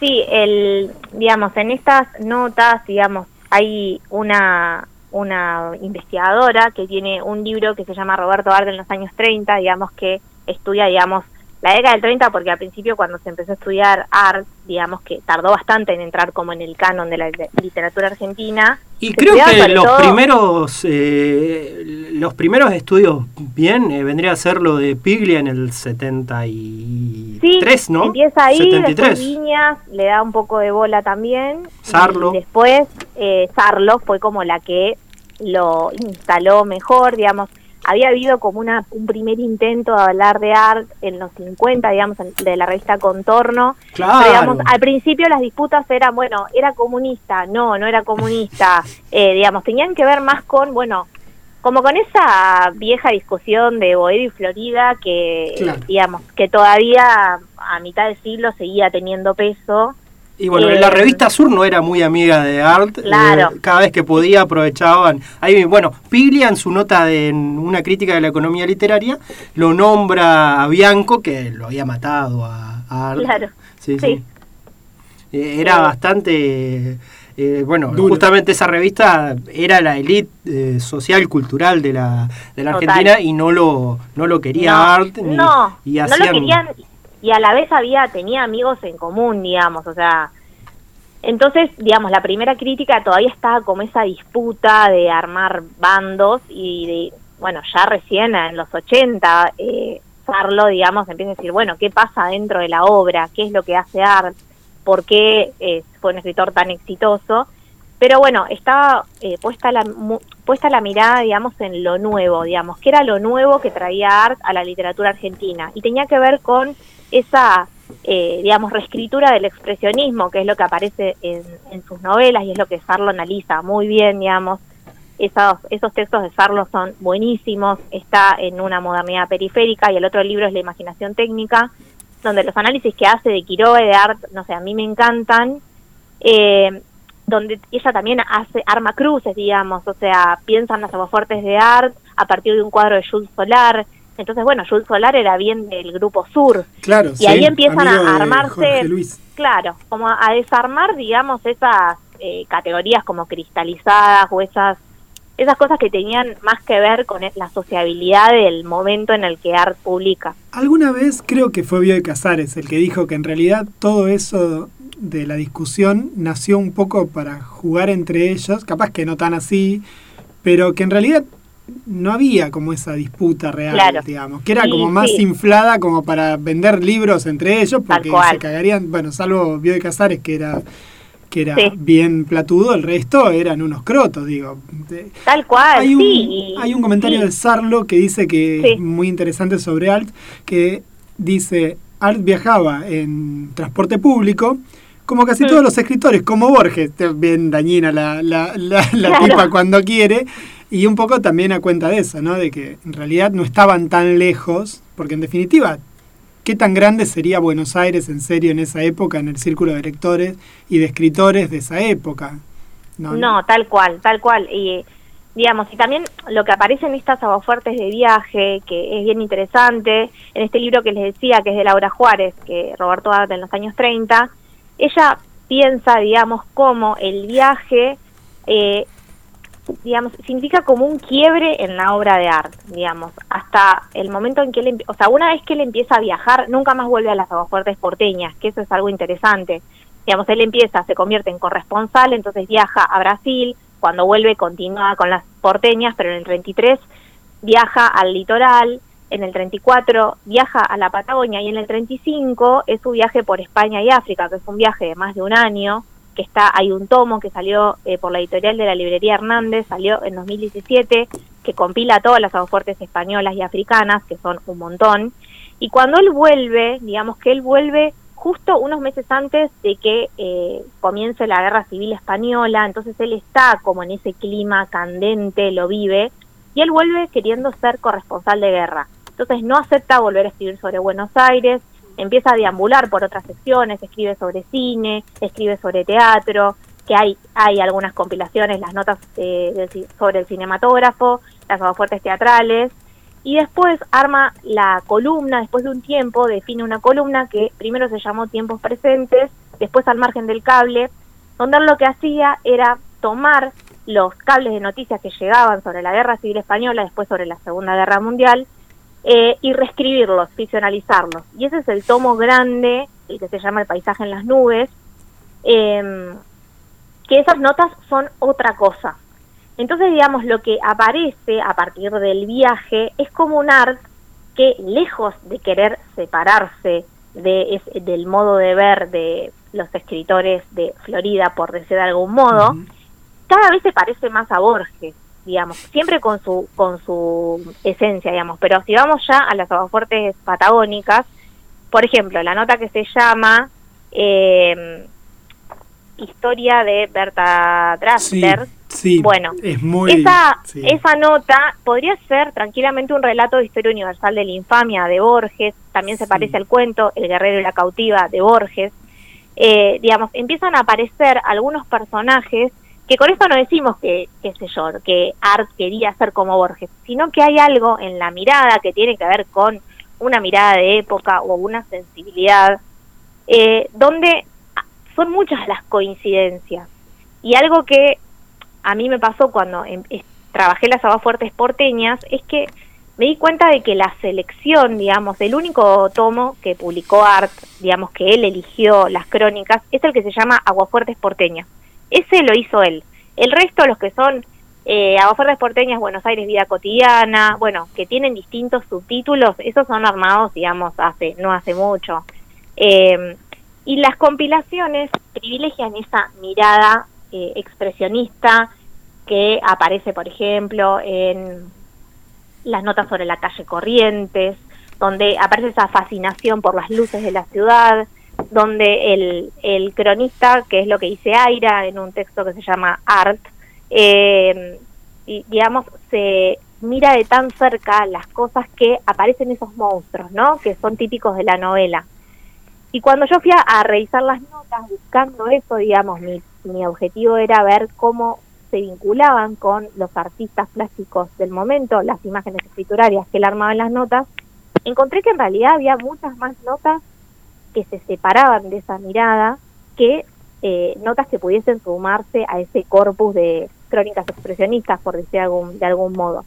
Sí, el, digamos, en estas notas, digamos, hay una, una investigadora que tiene un libro que se llama Roberto Arte en los años 30, digamos, que estudia, digamos, la década del 30, porque al principio cuando se empezó a estudiar art, digamos que tardó bastante en entrar como en el canon de la literatura argentina. Y creo que los todo- primeros eh, los primeros estudios bien eh, vendría a ser lo de Piglia en el 73, Sí, ¿no? empieza ahí, 73. después Viñas le da un poco de bola también. Sarlo. Y después eh, Sarlo fue como la que lo instaló mejor, digamos. Había habido como una, un primer intento de hablar de arte en los 50, digamos, de la revista Contorno. Claro. Pero, digamos, al principio las disputas eran, bueno, ¿era comunista? No, no era comunista. Eh, digamos, tenían que ver más con, bueno, como con esa vieja discusión de Boedo y Florida que, Claro. digamos, que todavía a mitad del siglo seguía teniendo peso. Y bueno, Eh, la revista Sur no era muy amiga de Art. Claro. eh, cada vez que podía aprovechaban. Ahí, bueno, Piglia en su nota de en una crítica de la economía literaria lo nombra a Bianco, que lo había matado a, a Art. Claro. Sí, Sí. sí. Eh, era Eh, bastante... eh, bueno, Duro. justamente esa revista era la elite eh, social cultural de la, de la Total. Argentina y no lo no lo quería no, Art ni- no, y no hacían lo querían y a la vez había tenía amigos en común, digamos, o sea, entonces, digamos, la primera crítica todavía estaba como esa disputa de armar bandos y de, bueno, ya recién en los 80, eh, Sarlo, digamos, empieza a decir, bueno, ¿qué pasa dentro de la obra? ¿Qué es lo que hace Art? ¿Por qué eh, fue un escritor tan exitoso? Pero bueno, estaba eh, puesta, la, mu- puesta la mirada, digamos, en lo nuevo, digamos, que era lo nuevo que traía Art a la literatura argentina. Y tenía que ver con esa, eh, digamos, reescritura del expresionismo, que es lo que aparece en, sus novelas y es lo que Sarlo analiza muy bien, digamos. Esos, esos textos de Sarlo son buenísimos, está en una modernidad periférica y el otro libro es La imaginación técnica, donde los análisis que hace de Quiroga de Art, no sé, a mí me encantan. Eh, donde ella también hace arma cruces, digamos, o sea, piensan las aguafuertes de Art a partir de un cuadro de Jules Solar. Entonces, bueno, Jules Solar era bien del grupo Sur. Claro, Y sí, ahí empiezan a armarse, Luis. claro, como a desarmar, digamos, esas eh, categorías como cristalizadas o esas, esas cosas que tenían más que ver con la sociabilidad del momento en el que Art publica. Alguna vez creo que fue Bioy Casares el que dijo que en realidad todo eso de la discusión nació un poco para jugar entre ellos, capaz que no tan así, pero que en realidad no había como esa disputa real, Claro. digamos, que era Sí, como más sí. inflada como para vender libros entre ellos, porque se cagarían, bueno, salvo Bioy Casares que era que era Sí. bien platudo, el resto eran unos crotos, digo. De- Tal cual, hay un, sí. hay un comentario sí. de Sarlo que dice que es muy interesante sobre Alt, que dice, Alt viajaba en transporte público, como casi todos los escritores, como Borges, te- bien dañina la, la, la, la Claro. tipa cuando quiere, y un poco también a cuenta de eso, ¿no? De que en realidad no estaban tan lejos, porque en definitiva, ¿qué tan grande sería Buenos Aires en serio en esa época, en el círculo de lectores y de escritores de esa época? No, tal cual, tal cual. Y digamos, y también lo que aparece en estas aguafuertes de viaje, que es bien interesante, en este libro que les decía, que es de Laura Juárez, que Roberto Art en los años 30, ella piensa, digamos, cómo el viaje, eh, digamos, significa como un quiebre en la obra de arte, digamos, hasta el momento en que él, o sea, una vez que él empieza a viajar, nunca más vuelve a las aguafuertes porteñas, que eso es algo interesante. Digamos, él empieza, se convierte en corresponsal, entonces viaja a Brasil, cuando vuelve continúa con las porteñas, pero en el 33 viaja al litoral, en el 34 viaja a la Patagonia y en el 35 es su viaje por España y África, que es un viaje de más de un año, que está hay un tomo que salió eh, por la editorial de la librería Hernández, salió en 2017, que compila todas las aguafuertes españolas y africanas, que son un montón, y cuando él vuelve, digamos que él vuelve justo unos meses antes de que eh, comience la guerra civil española, entonces él está como en ese clima candente, lo vive, y él vuelve queriendo ser corresponsal de guerra. Entonces no acepta volver a escribir sobre Buenos Aires, empieza a deambular por otras secciones, escribe sobre cine, escribe sobre teatro, que hay, hay algunas compilaciones, las notas eh, del sobre el cinematógrafo, las aguafuertes teatrales, y después arma la columna, después de un tiempo define una columna que primero se llamó Tiempos Presentes, después al margen del cable, donde lo que hacía era tomar los cables de noticias que llegaban sobre la Guerra Civil Española, después sobre la Segunda Guerra Mundial, eh, y reescribirlos, ficcionalizarlos. Y ese es el tomo grande, el que se llama El paisaje en las nubes, em, que esas notas son otra cosa. Entonces, digamos, lo que aparece a partir del viaje es como un art que, lejos de querer separarse de, es- del modo de ver de los escritores de Florida, por decir de algún modo, cada vez se parece más a Borges. Digamos, siempre con su, con su esencia, digamos, pero si vamos ya a las aguafuertes patagónicas, por ejemplo, la nota que se llama eh, Historia de Berta Drasser, Sí, bueno, es muy... esa, sí. esa nota podría ser tranquilamente un relato de historia universal de la infamia de Borges, también se parece al cuento El guerrero y la cautiva de Borges. Eh, digamos, empiezan a aparecer algunos personajes que con esto no decimos que, qué sé yo, que Art quería ser como Borges, sino que hay algo en la mirada que tiene que ver con una mirada de época o una sensibilidad, eh, donde son muchas las coincidencias. Y algo que a mí me pasó cuando em- trabajé las aguafuertes porteñas es que me di cuenta de que la selección, digamos, el único tomo que publicó Art, digamos, que él eligió las crónicas, es el que se llama Aguafuertes porteñas. Ese lo hizo él. El resto, los que son eh, Aguafuertes porteñas, Buenos Aires, Vida cotidiana, bueno, que tienen distintos subtítulos, esos son armados, digamos, hace no hace mucho. Eh, y las compilaciones privilegian esa mirada eh, expresionista que aparece, por ejemplo, en las notas sobre la calle Corrientes, donde aparece esa fascinación por las luces de la ciudad, donde el, el cronista, que es lo que dice Aira en un texto que se llama Art, eh, y, digamos, se mira de tan cerca las cosas que aparecen esos monstruos, ¿no? Que son típicos de la novela. Y cuando yo fui a, a revisar las notas buscando eso, digamos, mi, mi objetivo era ver cómo se vinculaban con los artistas plásticos del momento, las imágenes escriturarias que él armaba en las notas, encontré que en realidad había muchas más notas que se separaban de esa mirada que eh, notas que pudiesen sumarse a ese corpus de crónicas expresionistas, por decir algún, de algún modo.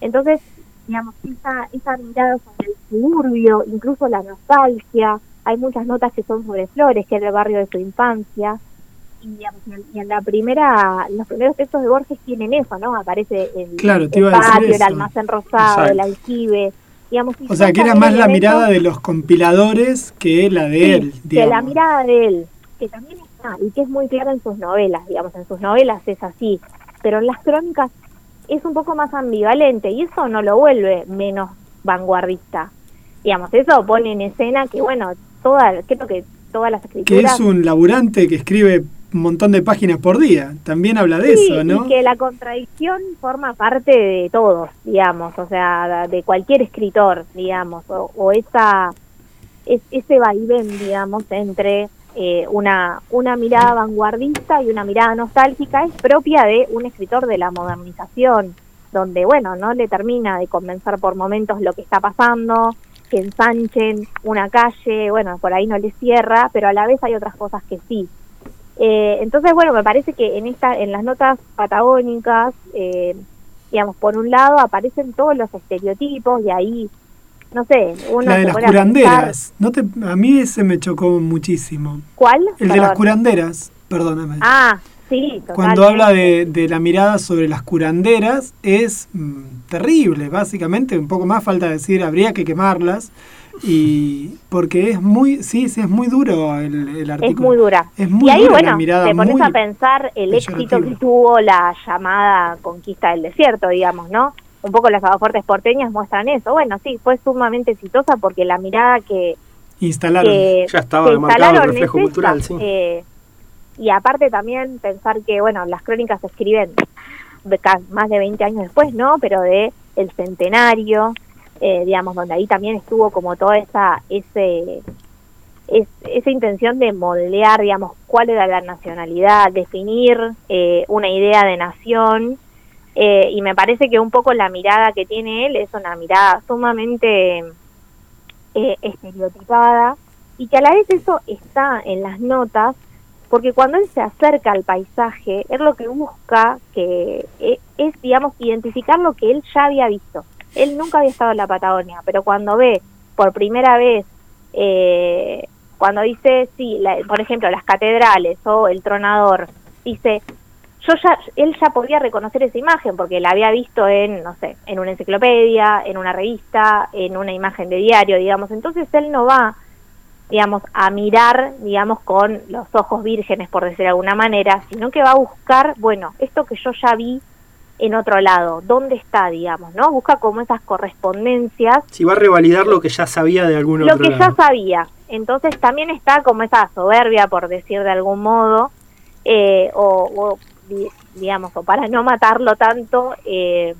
Entonces, digamos, esa, esa mirada sobre el suburbio, incluso la nostalgia, hay muchas notas que son sobre Flores, que era el barrio de su infancia, y, digamos, y en- y en la primera, los primeros textos de Borges tienen eso, ¿no? Aparece el, Claro, te el iba a decir patio, el eso. almacén rosado, el aljibe, digamos. O sea, que era más la mirada de los compiladores que la de Sí, él, de la digamos. mirada de él, que también está, y que es muy clara en sus novelas, digamos, en sus novelas es así, pero en las crónicas es un poco más ambivalente, y eso no lo vuelve menos vanguardista. Digamos, eso pone en escena que, bueno, toda, creo que todas las Que escrituras... es un laburante que escribe un montón de páginas por día. También habla de Sí, eso, ¿no? y que la contradicción forma parte de todos, digamos, o sea, de cualquier escritor, digamos, o, o esa es, ese vaivén, digamos, entre eh, una, una mirada vanguardista y una mirada nostálgica es propia de un escritor de la modernización, donde, bueno, no le termina de convencer por momentos lo que está pasando, que ensanchen una calle, bueno, por ahí no le cierra, pero a la vez hay otras cosas que sí. Eh, entonces, bueno, me parece que en esta, en las notas patagónicas, eh, digamos, por un lado aparecen todos los estereotipos y ahí, no sé, uno La de las curanderas. No te, a mí ese me chocó muchísimo. ¿Cuál? El de las curanderas, perdóname. Ah, sí. Cuando habla de, de la mirada sobre las curanderas es mm, terrible, básicamente, un poco más falta decir, habría que quemarlas, y porque es muy, sí, sí, es muy duro el, el artículo. Es muy dura. Es muy y ahí, dura bueno, la te pones a pensar el éxito que tuvo la llamada conquista del desierto, digamos, ¿no? Un poco las aguafuertes porteñas muestran eso. Bueno, sí, fue sumamente exitosa porque la mirada que, instalaron. que Ya estaba que marcado el reflejo es cultural, esta. sí. Eh, y aparte también pensar que, bueno, las crónicas se escriben más de 20 años después, ¿no? Pero de el centenario, eh, digamos, donde ahí también estuvo como toda esa ese es- esa intención de moldear, digamos, cuál era la nacionalidad, definir eh, una idea de nación, eh, y me parece que un poco la mirada que tiene él es una mirada sumamente eh, estereotipada, y que a la vez eso está en las notas, porque cuando él se acerca al paisaje, él lo que busca que es, digamos, identificar lo que él ya había visto. Él nunca había estado en la Patagonia, pero cuando ve por primera vez, eh, cuando dice, sí, la- por ejemplo, las catedrales o el tronador, dice, yo ya, él ya podía reconocer esa imagen porque la había visto en, no sé, en una enciclopedia, en una revista, en una imagen de diario, digamos. Entonces él no va, digamos, a mirar, digamos, con los ojos vírgenes, por decir de alguna manera, sino que va a buscar, bueno, esto que yo ya vi en otro lado, ¿dónde está, digamos, no? Busca como esas correspondencias. Si va a revalidar lo que ya sabía de algún Lo otro que lado. ya sabía. Entonces también está como esa soberbia, por decir de algún modo, eh, o, o, di- digamos, o para no matarlo tanto, eh,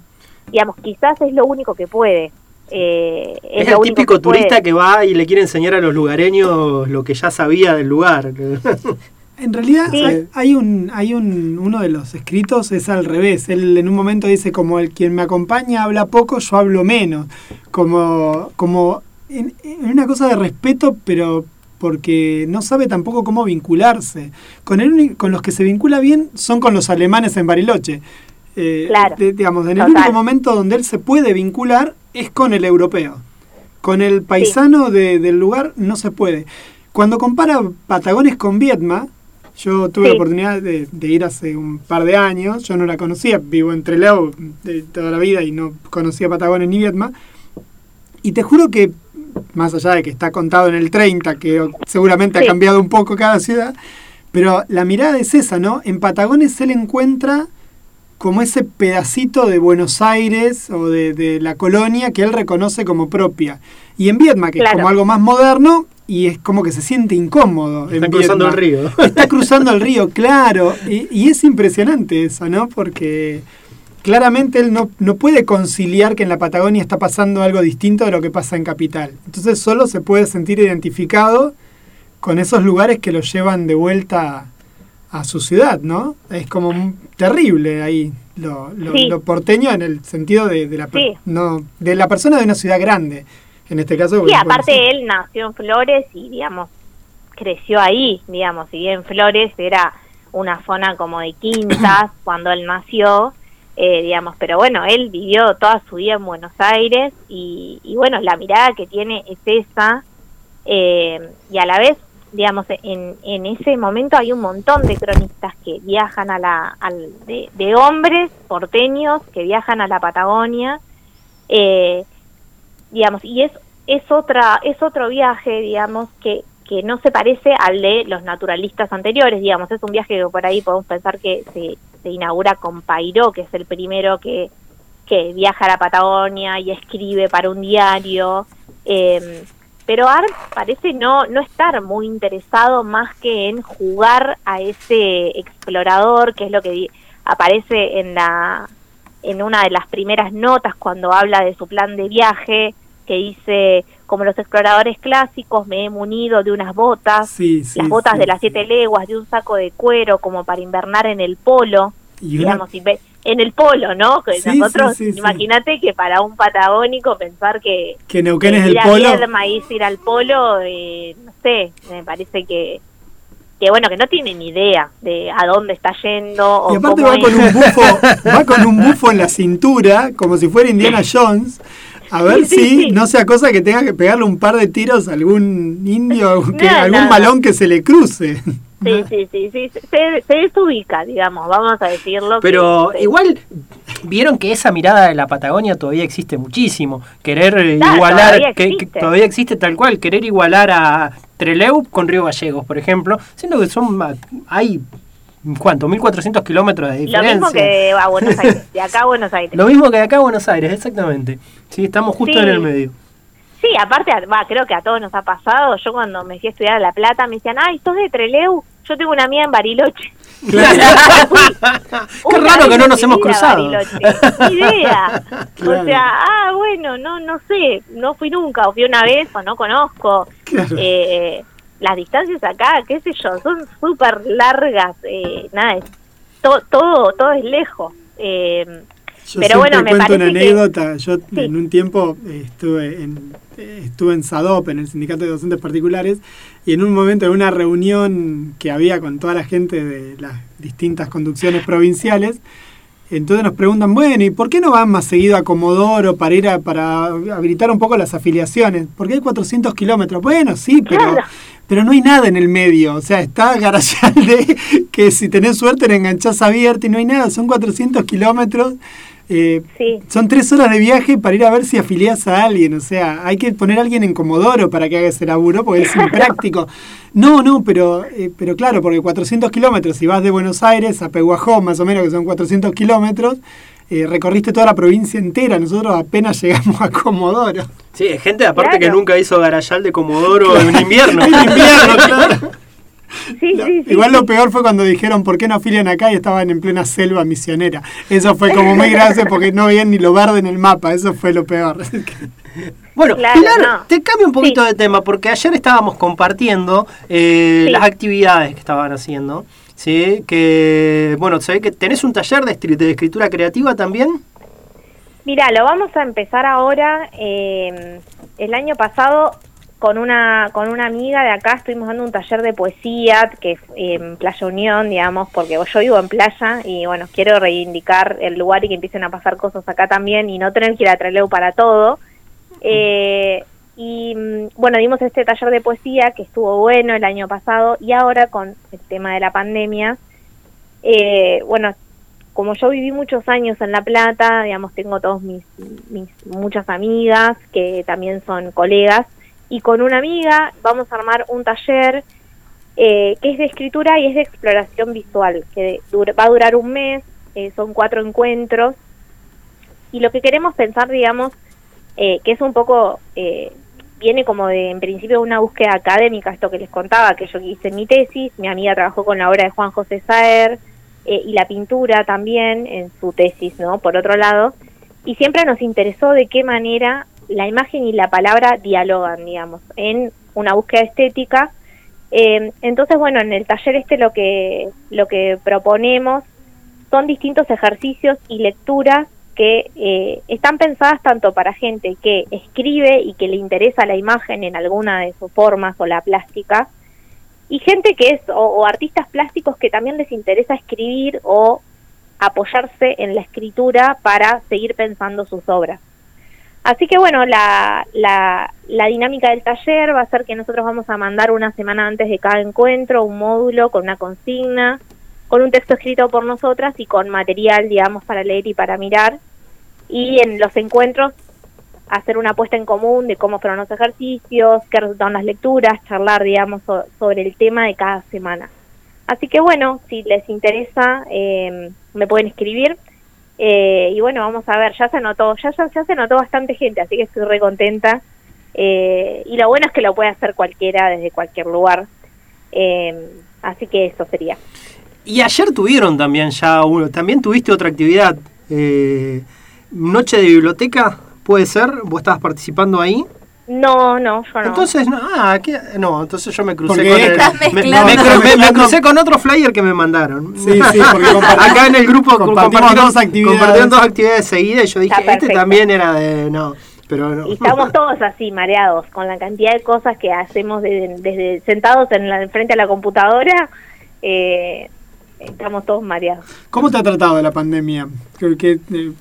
digamos, quizás es lo único que puede. eh, Es, lo el típico que puede. turista que va y le quiere enseñar a los lugareños lo que ya sabía del lugar. En realidad Sí. hay, hay un, hay un, uno de los escritos es al revés. Él en un momento dice como el quien me acompaña habla poco, yo hablo menos. Como, como en, en una cosa de respeto, pero porque no sabe tampoco cómo vincularse. Con, el con los que se vincula bien son con los alemanes en Bariloche. Eh, Claro. de- digamos, en el Total. único momento donde él se puede vincular es con el europeo. Con el paisano de- del lugar no se puede. Cuando compara Patagones con Vietma, yo tuve la oportunidad de, de ir hace un par de años, yo no la conocía, vivo en Trelew de toda la vida y no conocía Patagones ni Vietma, y te juro que, más allá de que está contado en el 30, que seguramente ha Sí. cambiado un poco cada ciudad, pero la mirada es esa, ¿no? En Patagones él encuentra como ese pedacito de Buenos Aires o de, de la colonia que él reconoce como propia. Y en Vietma, que Claro. es como algo más moderno, y es como que se siente incómodo. en Están cruzando el río. Está cruzando el río, claro. Y, y es impresionante eso, ¿no? Porque claramente él no, no puede conciliar que en la Patagonia está pasando algo distinto de lo que pasa en Capital. Entonces solo se puede sentir identificado con esos lugares que lo llevan de vuelta a su ciudad, ¿no? Es como terrible ahí lo, lo- Sí. lo porteño en el sentido de, de la, Sí. no, de la persona de una ciudad grande. En este caso, Sí, aparte él nació en Flores y, digamos, creció ahí, digamos, si bien Flores era una zona como de quintas cuando él nació, eh, digamos, pero bueno, él vivió toda su vida en Buenos Aires y, y bueno, la mirada que tiene es esa eh, y a la vez, digamos, en, en ese momento hay un montón de cronistas que viajan a la, al, de, hombres porteños que viajan a la Patagonia, eh, digamos, y es es otra es otro viaje, digamos, que que no se parece al de los naturalistas anteriores, digamos, es un viaje que por ahí podemos pensar que se, se inaugura con Pairó, que es el primero que, que viaja a la Patagonia y escribe para un diario, eh, pero Art parece no, no estar muy interesado más que en jugar a ese explorador, que es lo que aparece en la en una de las primeras notas cuando habla de su plan de viaje, que dice, como los exploradores clásicos, me he munido de unas botas, Sí, sí, las botas sí, de las siete leguas, de un saco de cuero como para invernar en el polo, Y una- digamos, inve- en el polo, ¿no? Sí, nosotros, sí, imagínate que para un patagónico pensar que que Neuquén es el polo. Ir ir al polo, eh, no sé, me parece que que bueno, que no tiene ni idea de a dónde está yendo o Y aparte va con un bufo, va con un bufo en la cintura, como si fuera Indiana Jones, a ver Sí, si sí. no sea cosa que tenga que pegarle un par de tiros a algún indio, que, No, algún no, balón que se le cruce. Sí, sí, sí, sí, se, se desubica, digamos, vamos a decirlo. Pero que- igual vieron que esa mirada de la Patagonia todavía existe muchísimo. Querer eh, Claro, igualar, todavía que, todavía existe tal cual, querer igualar a Treleu con Río Gallegos, por ejemplo, siendo que son hay ¿cuánto? 1400 kilómetros de Lo diferencia. mismo que a Buenos Aires, de acá a Buenos Aires. Lo mismo que de acá a Buenos Aires, exactamente. Sí, estamos justo Sí. en el medio. Sí, aparte, va, creo que a todos nos ha pasado. Yo cuando me fui a estudiar a La Plata me decían, ay, sos de Treleu. Yo tengo una amiga en Bariloche. Qué Una raro que no nos hemos cruzado. Ni idea. Claro. O sea, ah, bueno, no no sé, no fui nunca, o fui una vez o no conozco. Claro. Eh, las distancias acá, qué sé yo, son súper largas. Eh, nada, es, to- todo, todo es lejos. Eh, Yo Pero bueno, me cuento una parece que- anécdota. Yo Sí. en un tiempo estuve en estuve en SADOP, en el Sindicato de Docentes Particulares, y en un momento, en una reunión que había con toda la gente de las distintas conducciones provinciales, entonces nos preguntan, bueno, ¿y por qué no van más seguido a Comodoro para ir a, para habilitar un poco las afiliaciones? Porque hay 400 kilómetros. Bueno, sí, pero, Claro. Pero no hay nada en el medio. O sea, está Garayalde, que si tenés suerte le enganchás abierto y no hay nada. Son 400 kilómetros. Eh, Sí. Son tres horas de viaje para ir a ver si afiliás a alguien. O sea, hay que poner a alguien en Comodoro para que haga ese laburo porque es impráctico. No, no, pero, eh, pero claro, porque 400 kilómetros, si vas de Buenos Aires a Peguajó, más o menos, que son 400 kilómetros, eh, recorriste toda la provincia entera, nosotros apenas llegamos a Comodoro. Sí, gente aparte que Claro. nunca hizo garayal de Comodoro en invierno. En invierno, claro. Sí, sí, sí. Igual lo peor fue cuando dijeron por qué no afilian acá y estaban en plena selva misionera. Eso fue como muy grave porque no veían ni lo verde en el mapa, eso fue lo peor. Bueno, Claro, Pilar, no. te cambio un poquito Sí. de tema, porque ayer estábamos compartiendo eh, Sí. las actividades que estaban haciendo. ¿Sí? Que, bueno, se ve que tenés un taller de, de escritura creativa también. Mira, lo vamos a empezar ahora. eh, el año pasado con una con una amiga de acá estuvimos dando un taller de poesía que en Playa Unión, digamos, porque yo vivo en playa y bueno, quiero reivindicar el lugar y que empiecen a pasar cosas acá también y no tener que ir a Trelew para todo. Eh, y mm, bueno, dimos este taller de poesía que estuvo bueno el año pasado y ahora con el tema de la pandemia, eh, bueno, como yo viví muchos años en La Plata, digamos, tengo todos mis, mis muchas amigas que también son colegas, y con una amiga vamos a armar un taller eh, que es de escritura y es de exploración visual, que dura- va a durar un mes, eh, son cuatro encuentros, y lo que queremos pensar, digamos, eh, que es un poco, eh, viene como de, en principio, una búsqueda académica, esto que les contaba, que yo hice mi tesis, mi amiga trabajó con la obra de Juan José Saer, eh, y la pintura también en su tesis, ¿no? Por otro lado, y siempre nos interesó de qué manera la imagen y la palabra dialogan, digamos, en una búsqueda estética. Eh, entonces, bueno, en el taller este lo que lo que proponemos son distintos ejercicios y lecturas que eh, están pensadas tanto para gente que escribe y que le interesa la imagen en alguna de sus formas o la plástica, y gente que es, o, artistas plásticos que también les interesa escribir o apoyarse en la escritura para seguir pensando sus obras. Así que bueno, la, la, la dinámica del taller va a ser que nosotros vamos a mandar una semana antes de cada encuentro un módulo con una consigna, con un texto escrito por nosotras y con material, digamos, para leer y para mirar. Y en los encuentros hacer una puesta en común de cómo fueron los ejercicios, qué resultaron las lecturas, charlar, digamos, so- sobre el tema de cada semana. Así que bueno, si les interesa, eh, me pueden escribir. Eh, y bueno, vamos a ver, ya se notó, ya, ya, ya se notó bastante gente, así que estoy re contenta. Eh, y lo bueno es que lo puede hacer cualquiera desde cualquier lugar. Eh, así que eso sería. Y ayer tuvieron también ya uno, también tuviste otra actividad, eh, Noche de Biblioteca, ¿puede ser? ¿Vos estabas participando ahí? No, no, yo no. Entonces, no, ah, ¿qué? no, entonces yo me crucé con el- estás me, mezclando. me cru- me- me Mezclando. crucé con otro flyer que me mandaron. Sí, sí, acá en el grupo compartimos compartieron dos actividades. compartieron dos actividades seguidas y yo dije, este también era de no, pero no. Y estamos todos así, mareados, con la cantidad de cosas que hacemos desde, desde sentados en la, frente a la computadora, eh, estamos todos mareados. ¿Cómo te ha tratado la pandemia? Que, que, eh,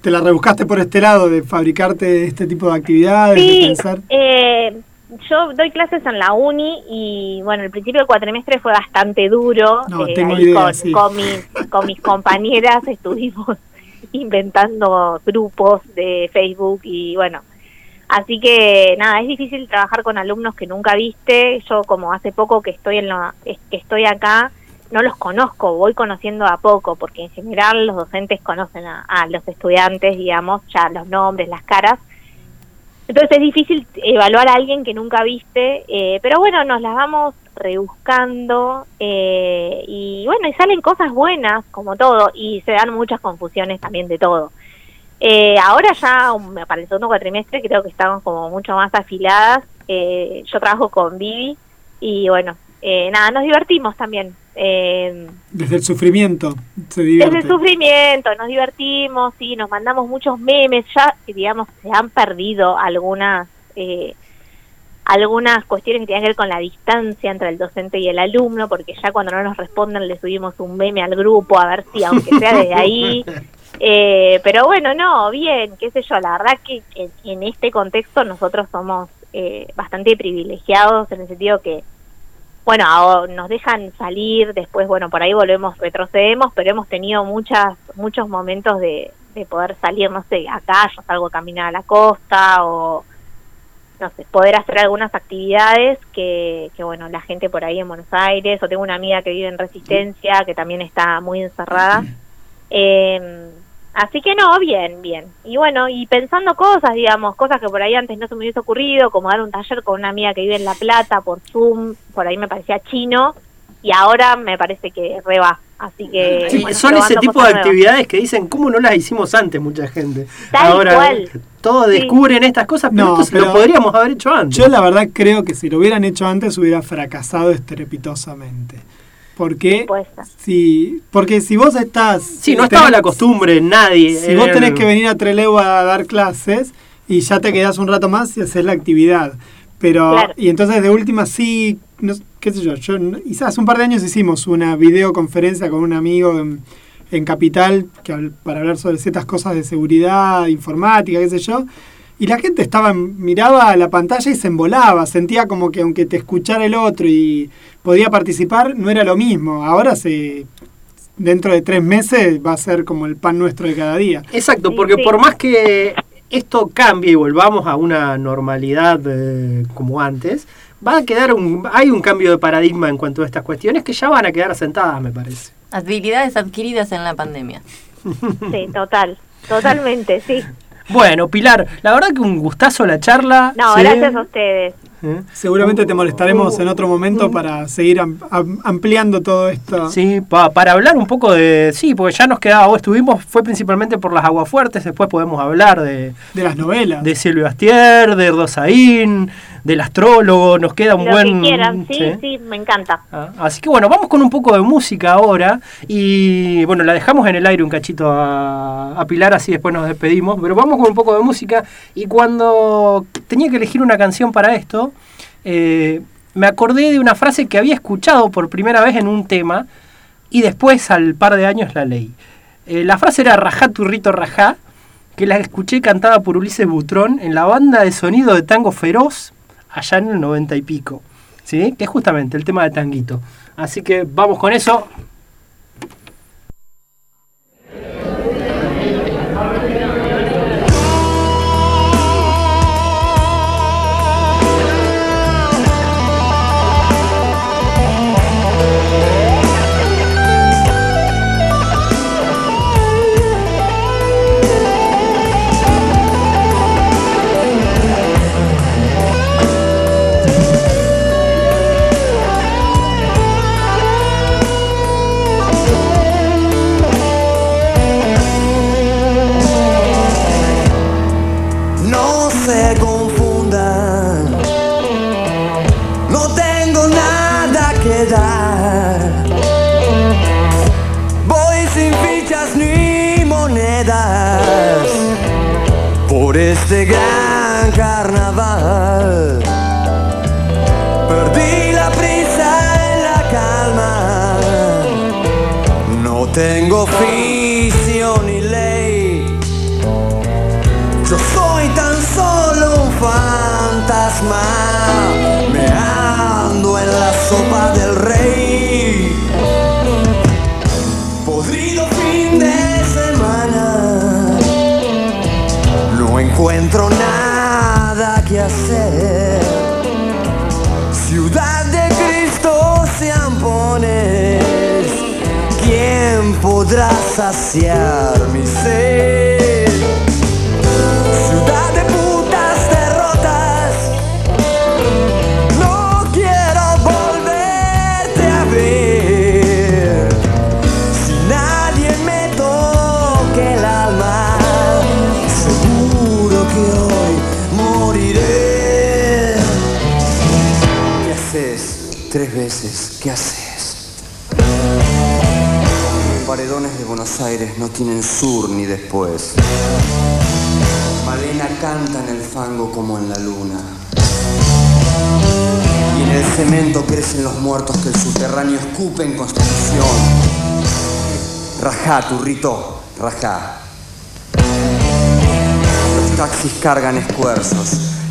¿Te la rebuscaste por este lado de fabricarte este tipo de actividades, de Sí, pensar? eh, yo doy clases en la uni y bueno, el principio del cuatrimestre fue bastante duro. No, eh, tengo idea, con, sí. con mis, con mis compañeras estuvimos inventando grupos de Facebook y bueno, así que nada, es difícil trabajar con alumnos que nunca viste. Yo como hace poco que estoy en la, que estoy acá, no los conozco, voy conociendo a poco, porque en general los docentes conocen a, los estudiantes, digamos, ya los nombres, las caras. Entonces es difícil evaluar a alguien que nunca viste, eh, pero bueno, nos las vamos rebuscando eh, y bueno, y salen cosas buenas, como todo, y se dan muchas confusiones también de todo. Eh, ahora ya, para el segundo cuatrimestre, creo que estamos como mucho más afiladas. Eh, yo trabajo con Vivi y bueno, eh, nada, nos divertimos también. Eh, Desde el sufrimiento se desde el sufrimiento, nos divertimos y nos mandamos muchos memes. Ya, digamos, se han perdido algunas eh, algunas cuestiones que tienen que ver con la distancia entre el docente y el alumno, porque ya cuando no nos responden le subimos un meme al grupo a ver si, aunque sea desde ahí. Eh, pero bueno, no, bien, qué sé yo, la verdad que en, en este contexto nosotros somos eh, bastante privilegiados en el sentido que bueno, nos dejan salir, después, bueno, por ahí volvemos, retrocedemos, pero hemos tenido muchas, muchos momentos de, de poder salir, no sé, acá yo salgo a caminar a la costa o, no sé, poder hacer algunas actividades que, que, bueno, la gente por ahí en Buenos Aires, o tengo una amiga que vive en Resistencia, que también está muy encerrada. Eh, Así que no, bien, bien. Y bueno, y pensando cosas, digamos, cosas que por ahí antes no se me hubiese ocurrido, como dar un taller con una amiga que vive en La Plata por Zoom, por ahí me parecía chino, y ahora me parece que reba. Así que... Sí, bueno, son ese tipo de nuevas. actividades que dicen, ¿cómo no las hicimos antes mucha gente? Tal Ahora cual. todos Sí. descubren estas cosas, pero No, se lo pero- podríamos haber hecho antes. Yo la verdad creo que si lo hubieran hecho antes hubiera fracasado estrepitosamente. Porque si, porque si vos estás... sí, no tenés- estaba la costumbre, nadie. Si vos era tenés que venir a Trelew a dar clases y ya te quedás un rato más y haces la actividad. Pero, Claro. y entonces de última sí, no sé, qué sé yo, yo quizás hace un par de años hicimos una videoconferencia con un amigo en, en Capital que, para hablar sobre ciertas cosas de seguridad, informática, qué sé yo. Y la gente estaba miraba la pantalla y se embolaba, sentía como que aunque te escuchara el otro y podía participar, no era lo mismo. Ahora se dentro de tres meses va a ser como el pan nuestro de cada día. Exacto, Sí, porque sí. por más que esto cambie y volvamos a una normalidad eh, como antes, va a quedar un, hay un cambio de paradigma en cuanto a estas cuestiones que ya van a quedar asentadas, me parece. Habilidades adquiridas en la pandemia. Sí, total. Totalmente, sí. Bueno, Pilar, la verdad que un gustazo la charla. No, ¿sí? gracias a ustedes. ¿Eh? Seguramente te molestaremos en otro momento para seguir am- am- ampliando todo esto. Sí, pa- para hablar un poco de... Sí, porque ya nos quedaba, o estuvimos, fue principalmente por las aguafuertes, después podemos hablar de, De las novelas. de Silvio Astier, de Rosaín, del astrólogo, nos queda un Lo buen... que quieran, sí, sí, me encanta. Ah, Así que bueno, vamos con un poco de música ahora y bueno, la dejamos en el aire un cachito a, a Pilar, así después nos despedimos, pero vamos con un poco de música y cuando tenía que elegir una canción para esto, eh, me acordé de una frase que había escuchado por primera vez en un tema y después al par de años la leí. Eh, la frase era Rajá turrito rajá, que la escuché cantada por Ulises Butrón en la banda de sonido de tango feroz allá en el noventa y pico. ¿sí? que es justamente el tema de Tanguito. Así que vamos con eso.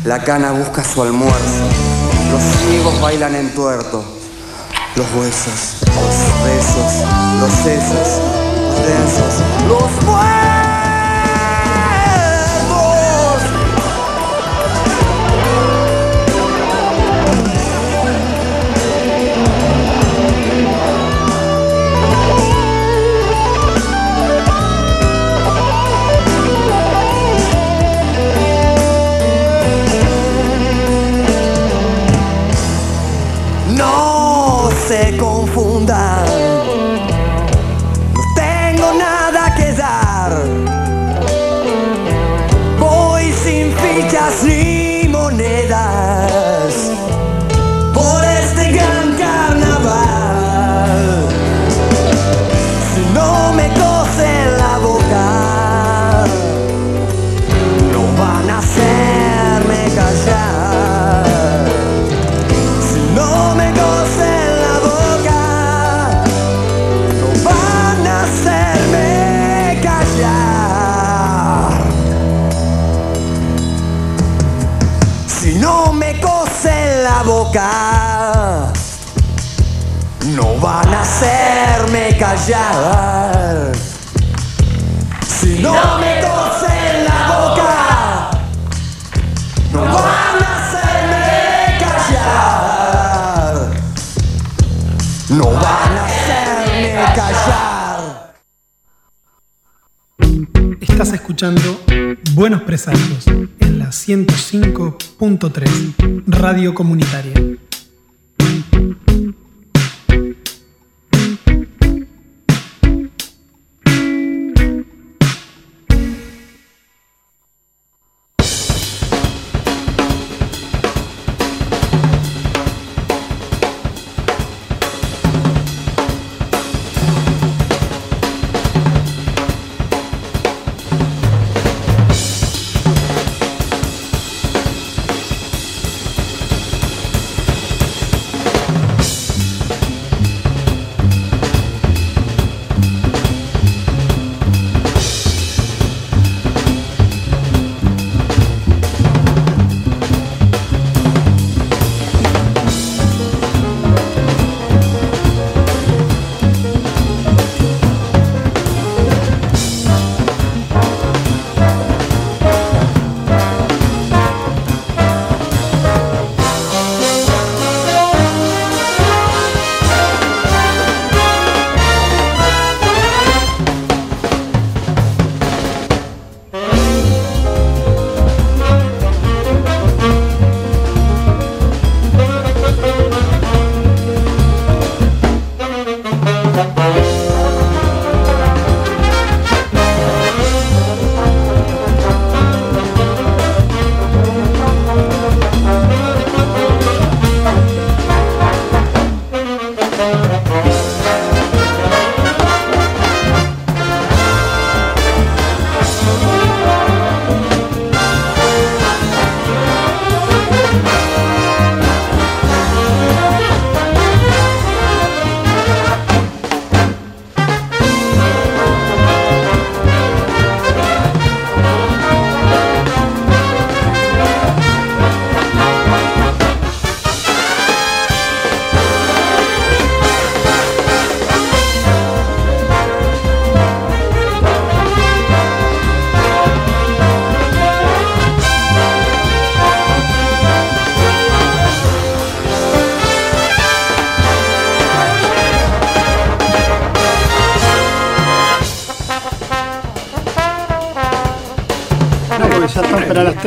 La cana busca su almuerzo, los ciegos bailan en tuerto, los huesos, los besos, los sesos, los densos, los muertos. Si no me tosen la boca, no van a hacerme callar. No van a hacerme callar. Estás escuchando Buenos Presagios en la 105.3 Radio Comunitaria.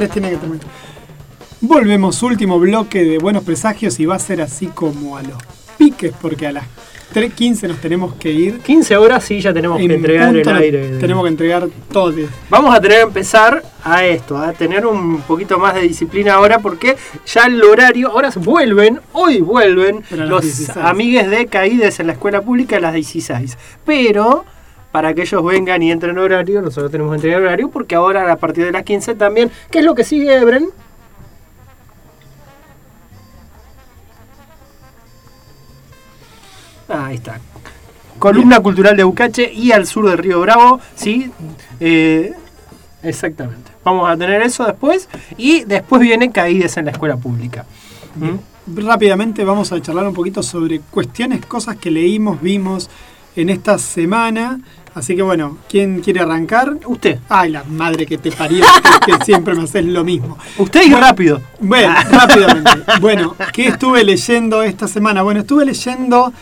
Están, pero a las 3 tiene que terminar. Volvemos, último bloque de Buenos Presagios y va a ser así como a los piques, porque a las 3.15 nos tenemos que ir. 15 horas sí ya tenemos que En entregar el aire. Tenemos que entregar todo. Vamos a tener que empezar a esto, a tener un poquito más de disciplina ahora porque ya el horario, ahora vuelven, hoy vuelven los 16. amigues de Caídes en la escuela pública a las 16. Pero para que ellos vengan y entren en horario, nosotros tenemos que entregar horario porque ahora a partir de las 15 también, ¿qué es lo que sigue Ebren? Ahí está. Columna cultural de Bucache y al sur del Río Bravo, ¿sí? Eh, exactamente. Vamos a tener eso después. Y después vienen caídas en la escuela pública. ¿Mm? Rápidamente vamos a charlar un poquito sobre cuestiones, cosas que leímos, vimos en esta semana. Así que bueno, ¿quién quiere arrancar? Usted. Ay, la madre que te parió, que, que siempre me haces lo mismo. Usted y rápido. Bueno, rápidamente. Bueno, ¿qué estuve leyendo esta semana? Bueno, estuve leyendo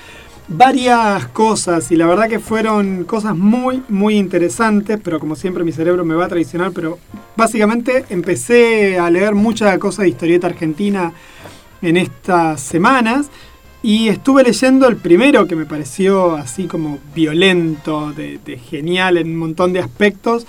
varias cosas y la verdad que fueron cosas muy, muy interesantes, pero como siempre mi cerebro me va a traicionar, pero básicamente empecé a leer mucha cosa de historieta argentina en estas semanas y estuve leyendo el primero que me pareció así como violento, de, genial en un montón de aspectos,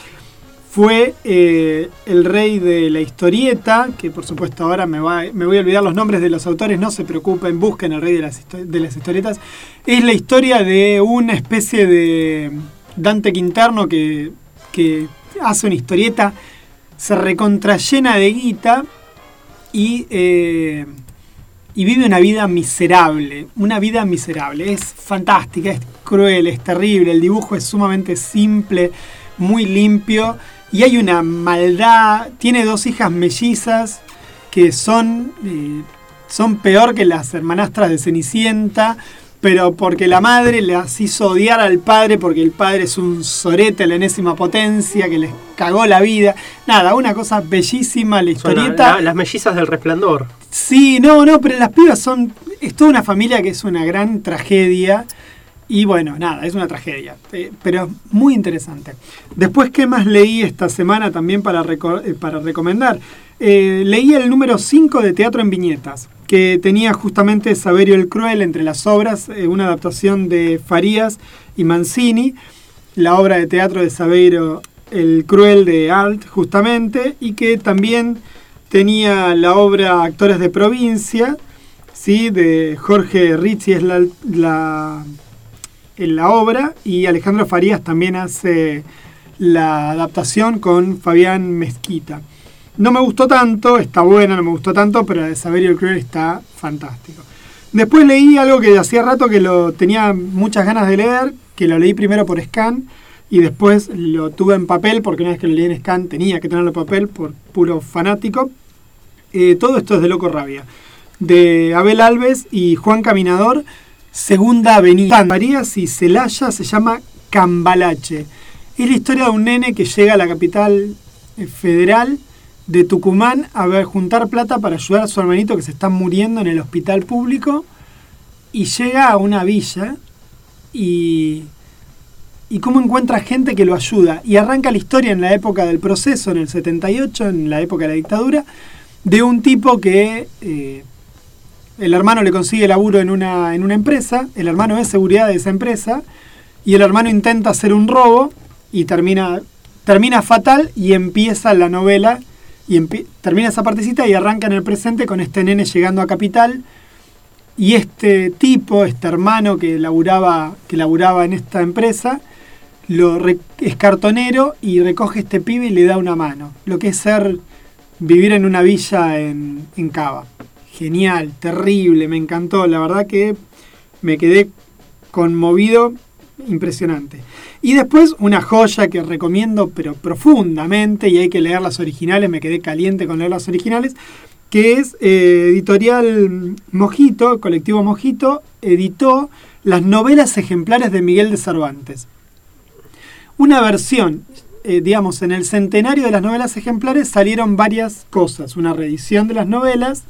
fue eh, el rey de la historieta, que por supuesto ahora me, va, me voy a olvidar los nombres de los autores, no se preocupen, busquen el rey de las, historietas. Es la historia de una especie de Dante Quinterno que, que hace una historieta, se recontrallena de guita y, eh, y vive una vida miserable, una vida miserable. Es fantástica, es cruel, es terrible, el dibujo es sumamente simple, muy limpio y hay una maldad. Tiene dos hijas mellizas que son, eh, son peor que las hermanastras de Cenicienta pero porque la madre las hizo odiar al padre porque el padre es un sorete, la enésima potencia, que les cagó la vida. Nada, una cosa bellísima, la historieta. la- las mellizas del resplandor. Sí, no, no, pero las pibas son. Es toda una familia que es una gran tragedia. Y bueno, nada, es una tragedia. eh, pero muy interesante. Después, ¿qué más leí esta semana también para, eh, para recomendar? Eh, leí el número 5 de Teatro en Viñetas, que tenía justamente Saberio el Cruel entre las obras, una adaptación de Farías y Mancini, la obra de teatro de Saberio el Cruel de Alt, justamente, y que también tenía la obra Actores de Provincia, ¿sí? de Jorge Rizzi es la, la, en la obra, y Alejandro Farías también hace la adaptación con Fabián Mezquita. No me gustó tanto, está buena, no me gustó tanto, pero la de Saberio el Cruel está fantástico. Después leí algo que hacía rato que lo tenía muchas ganas de leer, que lo leí primero por scan y después lo tuve en papel, porque una vez que lo leí en scan tenía que tenerlo en papel por puro fanático. Eh, todo esto es de Loco Rabia, de Abel Alves y Juan Caminador, Segunda Avenida. Marías y Celaya se llama Cambalache. Es la historia de un nene que llega a la capital eh, federal de Tucumán a ver, juntar plata para ayudar a su hermanito que se está muriendo en el hospital público y llega a una villa y, y cómo encuentra gente que lo ayuda. Y arranca la historia en la época del proceso, en el 78, en la época de la dictadura, de un tipo que eh, el hermano le consigue laburo en una, en una empresa, el hermano es seguridad de esa empresa, y el hermano intenta hacer un robo y termina, termina fatal y empieza la novela, y termina esa partecita y arranca en el presente con este nene llegando a Capital, y este tipo, este hermano que laburaba, que laburaba en esta empresa, lo es cartonero y recoge este pibe y le da una mano. Lo que es ser vivir en una villa en, en Cava. Genial, terrible, me encantó. La verdad que me quedé conmovido, impresionante. Y después una joya que recomiendo, pero profundamente, y hay que leer las originales, me quedé caliente con leer las originales, que es eh, editorial Mojito, colectivo Mojito, editó las novelas ejemplares de Miguel de Cervantes. Una versión, eh, digamos, en el centenario de las novelas ejemplares salieron varias cosas. Una reedición de las novelas,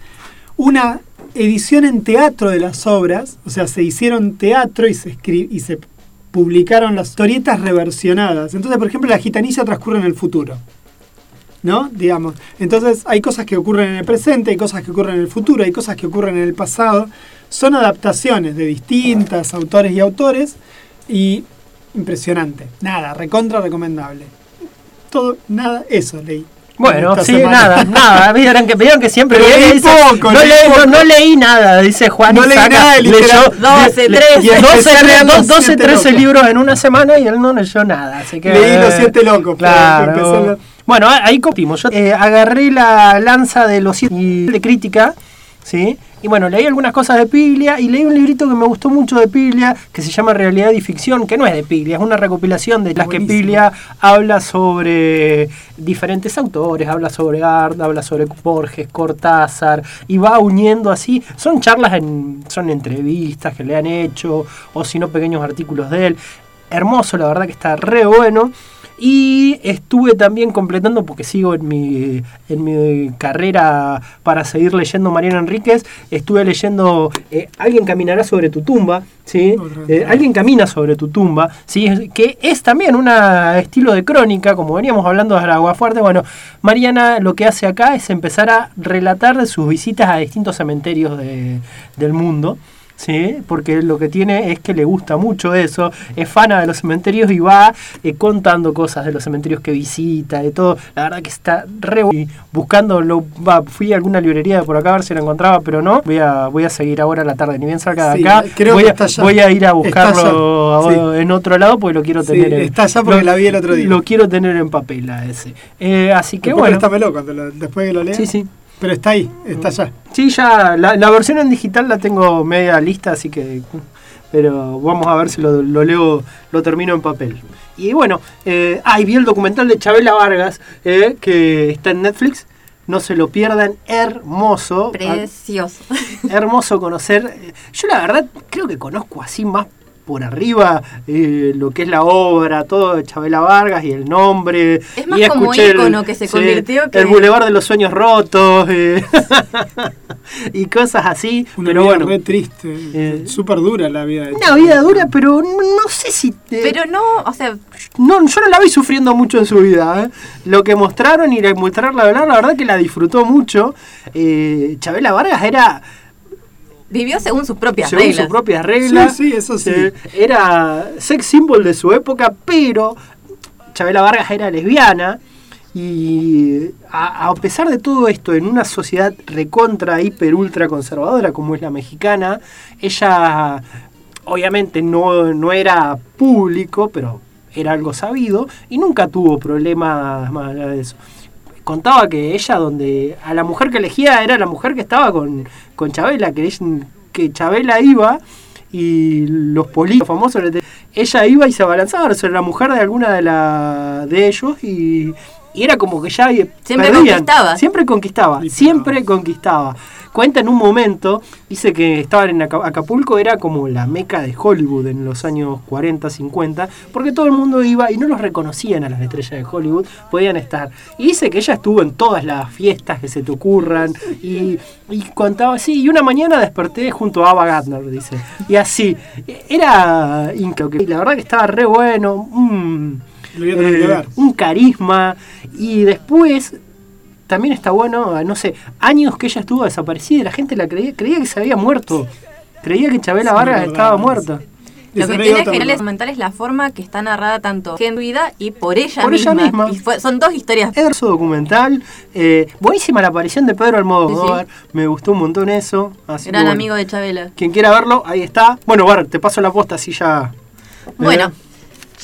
una edición en teatro de las obras, o sea, se hicieron teatro y se, y se publicaron las historietas reversionadas. Entonces, por ejemplo, la gitanilla transcurre en el futuro. ¿No? Digamos. Entonces, hay cosas que ocurren en el presente, hay cosas que ocurren en el futuro, hay cosas que ocurren en el pasado. Son adaptaciones de distintas autores y autores y impresionante. Nada, recontra recomendable. Todo, nada, eso leí. Bueno, sí, semana. nada, nada. Vieron que, vieron que siempre leí dice, poco, no, leí no, no leí nada, dice Juan. No leí saca- nada leyó literatura. 12, le- 13. y empecé 12, a leer los 12, siete 13 locos. libros en una semana y él no leyó nada. Así que, Leí los siete locos, Claro. Bueno, ahí comimos. Yo eh, agarré la lanza de los siete de crítica, ¿sí? Y bueno, leí algunas cosas de Piglia y leí un librito que me gustó mucho de Piglia que se llama Realidad y Ficción, que no es de Piglia, es una recopilación de las que. Piglia habla sobre diferentes autores, habla sobre Art, habla sobre Borges, Cortázar, y va uniendo así. Son charlas, en, son entrevistas que le han hecho, o si no, pequeños artículos de él. Hermoso, la verdad que está re bueno. Y estuve también completando, porque sigo en mi, en mi carrera para seguir leyendo Mariana Enríquez, estuve leyendo eh, Alguien caminará sobre tu tumba, ¿sí? Eh, Alguien camina sobre tu tumba, ¿sí? que es también un estilo de crónica, como veníamos hablando de Agua Fuerte. Bueno, Mariana lo que hace acá es empezar a relatar de sus visitas a distintos cementerios de- del mundo. ¿Sí? Porque lo que tiene es que le gusta mucho eso, es fana de los cementerios y va eh, contando cosas de los cementerios que visita, de todo. La verdad que está re bu- y buscando, lo, va, fui a alguna librería de por acá a ver si la encontraba, pero no. Voy a, voy a seguir ahora a la tarde, ni bien salga de Sí, acá. creo voy, que a, está allá. voy a ir a buscarlo a- en otro lado porque lo quiero Sí, tener en, está allá porque lo- la vi el otro día. Lo quiero tener en papel a ese. Eh, así que Después bueno. préstamelo cuando lo- después que lo lea. Sí, sí. Pero está ahí, está allá. Sí, ya la, la versión en digital la tengo media lista, así que. Pero vamos a ver si lo, lo leo, lo termino en papel. Y bueno, eh, ah, y vi el documental de Chabela Vargas, eh, que está en Netflix, no se lo pierdan, hermoso. Precioso. Hermoso conocer. Yo la verdad creo que conozco así más por arriba eh, lo que es la obra, todo de Chabela Vargas y el nombre. Es más y como escuché el- ícono que se sí, convirtió que- El Boulevard de los Sueños Rotos eh, y cosas así. Una pero vida bueno, re triste, Eh, súper dura la vida de una vida dura, pero no sé si... te- Pero no, o sea, no, yo no la vi sufriendo mucho en su vida. ¿eh? Lo que mostraron y la mostrar la verdad, la verdad que la disfrutó mucho. Eh, Chabela Vargas era vivió según sus propias según reglas. sus propias reglas. Sí, sí, eso sí. Eh, era sex symbol de su época, pero Chabela Vargas era lesbiana. Y a, a pesar de todo esto, en una sociedad recontra, hiper, ultra conservadora como es la mexicana, ella obviamente no, no era público, pero era algo sabido y nunca tuvo problemas más allá de eso. Contaba que ella, donde a la mujer que elegía era la mujer que estaba con, con Chabela, que, ella- que Chabela iba y los políticos famosos, ella iba y se abalanzaba sobre la mujer de alguna de, la, de ellos y, y era como que ya Siempre perdían. conquistaba. Siempre conquistaba, siempre conquistaba. Cuenta en un momento, dice que estaban en Aca- Acapulco, era como la meca de Hollywood en los años 40, 50, porque todo el mundo iba y no los reconocían a las estrellas de Hollywood, podían estar. Y dice que ella estuvo en todas las fiestas que se te ocurran y, y contaba así, y una mañana desperté junto a Ava Gardner, dice. Y así, era increíble, la verdad que estaba re bueno, un, Lo voy a tener que eh, un carisma, y después también está bueno, no sé, años que ella estuvo desaparecida y la gente la creía, creía que se había muerto. Creía que Chabela Sí, Vargas verdad, estaba sí. muerta. Lo que tiene me- es documental es la forma que está narrada tanto en vida y por ella Por ella misma. misma. Y fue- son dos historias. Hermoso documental, eh, buenísima la aparición de Pedro Almodóvar, me gustó un montón eso. Así que Gran bueno, amigo de Chabela. Quien quiera verlo, ahí está. Bueno, Bar, te paso la posta así ya. Bueno, ¿eh?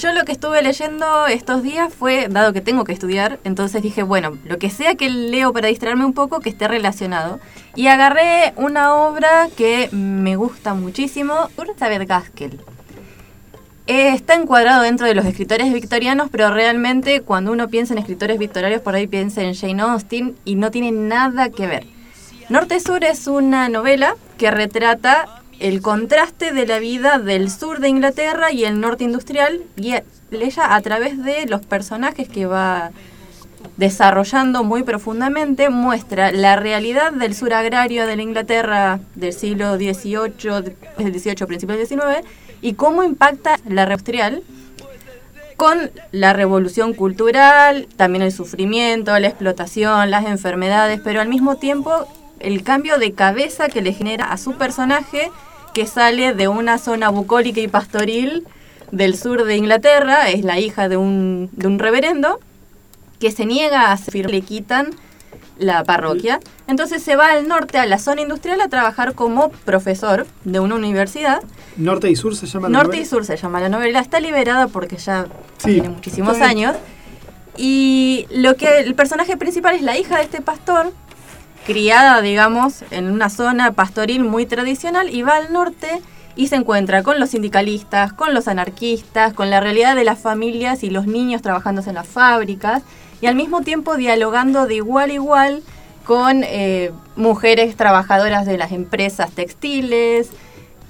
Yo lo que estuve leyendo estos días fue, dado que tengo que estudiar, entonces dije, bueno, lo que sea que leo para distraerme un poco, que esté relacionado. Y agarré una obra que me gusta muchísimo, Elizabeth Gaskell. Eh, está encuadrado dentro de los escritores victorianos, pero realmente cuando uno piensa en escritores victorianos, por ahí piensa en Jane Austen y no tiene nada que ver. Norte Sur es una novela que retrata el contraste de la vida del sur de Inglaterra y el norte industrial y ella a través de los personajes que va desarrollando muy profundamente muestra la realidad del sur agrario de la Inglaterra del siglo XVIII, del XVIII, principios del XIX y cómo impacta la industrial con la revolución cultural, también el sufrimiento, la explotación, las enfermedades, pero al mismo tiempo el cambio de cabeza que le genera a su personaje que sale de una zona bucólica y pastoril del sur de Inglaterra, es la hija de un, de un reverendo, que se niega a servir, le quitan la parroquia. Entonces se va al norte, a la zona industrial, a trabajar como profesor de una universidad. Norte y Sur se llama la Norte novela. y Sur se llama la novela. Está liberada porque ya Sí, tiene muchísimos años. Y lo que el personaje principal es la hija de este pastor, criada, digamos, en una zona pastoril muy tradicional, y va al norte y se encuentra con los sindicalistas, con los anarquistas, con la realidad de las familias y los niños trabajando en las fábricas, y al mismo tiempo dialogando de igual a igual con eh, mujeres trabajadoras de las empresas textiles,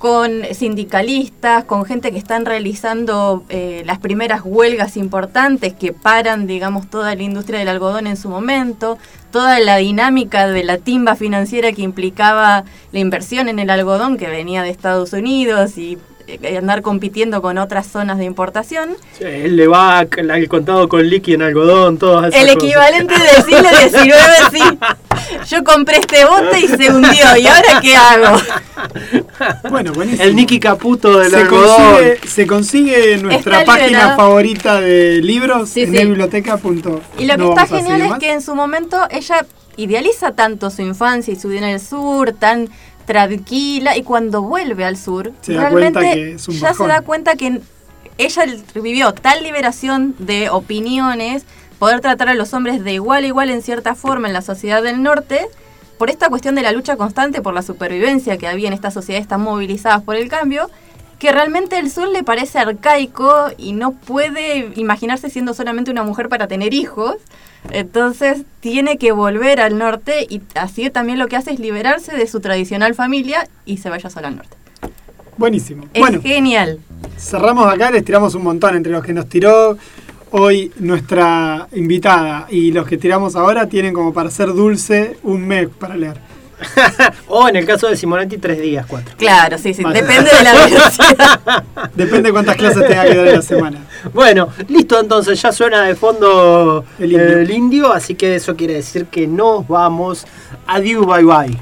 con sindicalistas, con gente que están realizando eh, las primeras huelgas importantes que paran, digamos, toda la industria del algodón en su momento, toda la dinámica de la timba financiera que implicaba la inversión en el algodón que venía de Estados Unidos y eh, andar compitiendo con otras zonas de importación. Sí, él le va al contado con liqui en algodón, todas esas El cosas. equivalente del siglo XIX, sí. Yo compré este bote y se hundió. ¿Y ahora qué hago? Bueno, buenísimo. El Nicky Caputo del se algodón. consigue, se consigue en nuestra Está página favorita de libros Sí, en sí. biblioteca. punto- Y lo que no está genial es más. que en su momento ella idealiza tanto su infancia y su vida en el sur, tan tranquila, y cuando vuelve al sur, Se realmente ya bajón. se da cuenta que ella vivió tal liberación de opiniones, poder tratar a los hombres de igual a igual en cierta forma en la sociedad del norte, por esta cuestión de la lucha constante por la supervivencia que había en estas sociedades tan movilizadas por el cambio, que realmente el sur le parece arcaico y no puede imaginarse siendo solamente una mujer para tener hijos. Entonces tiene que volver al norte y así también lo que hace es liberarse de su tradicional familia y se vaya sola al norte. Buenísimo. Es bueno, genial. cerramos acá, les tiramos un montón entre los que nos tiró hoy nuestra invitada y los que tiramos ahora tienen como para ser dulce un mes para leer. o en el caso de Simonetti, tres días, cuatro. Claro, sí, sí, Vale. depende de la velocidad. Depende de cuántas clases tenga que dar en la semana. Bueno, listo, entonces ya suena de fondo El indio. el indio, así que eso quiere decir que nos vamos. Adiós, bye bye.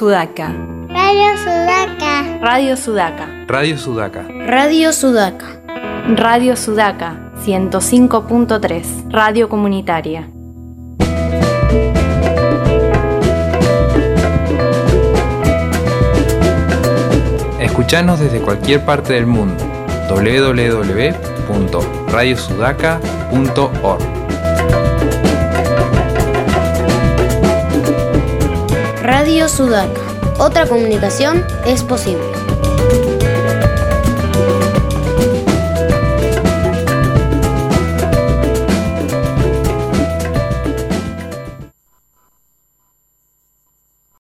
Sudaca. Radio Sudaca. Radio Sudaca. Radio Sudaca. Radio Sudaca. Radio Sudaca 105.3. Radio comunitaria. Escuchanos desde cualquier parte del mundo. www.radiosudaca.org Otra comunicación es posible.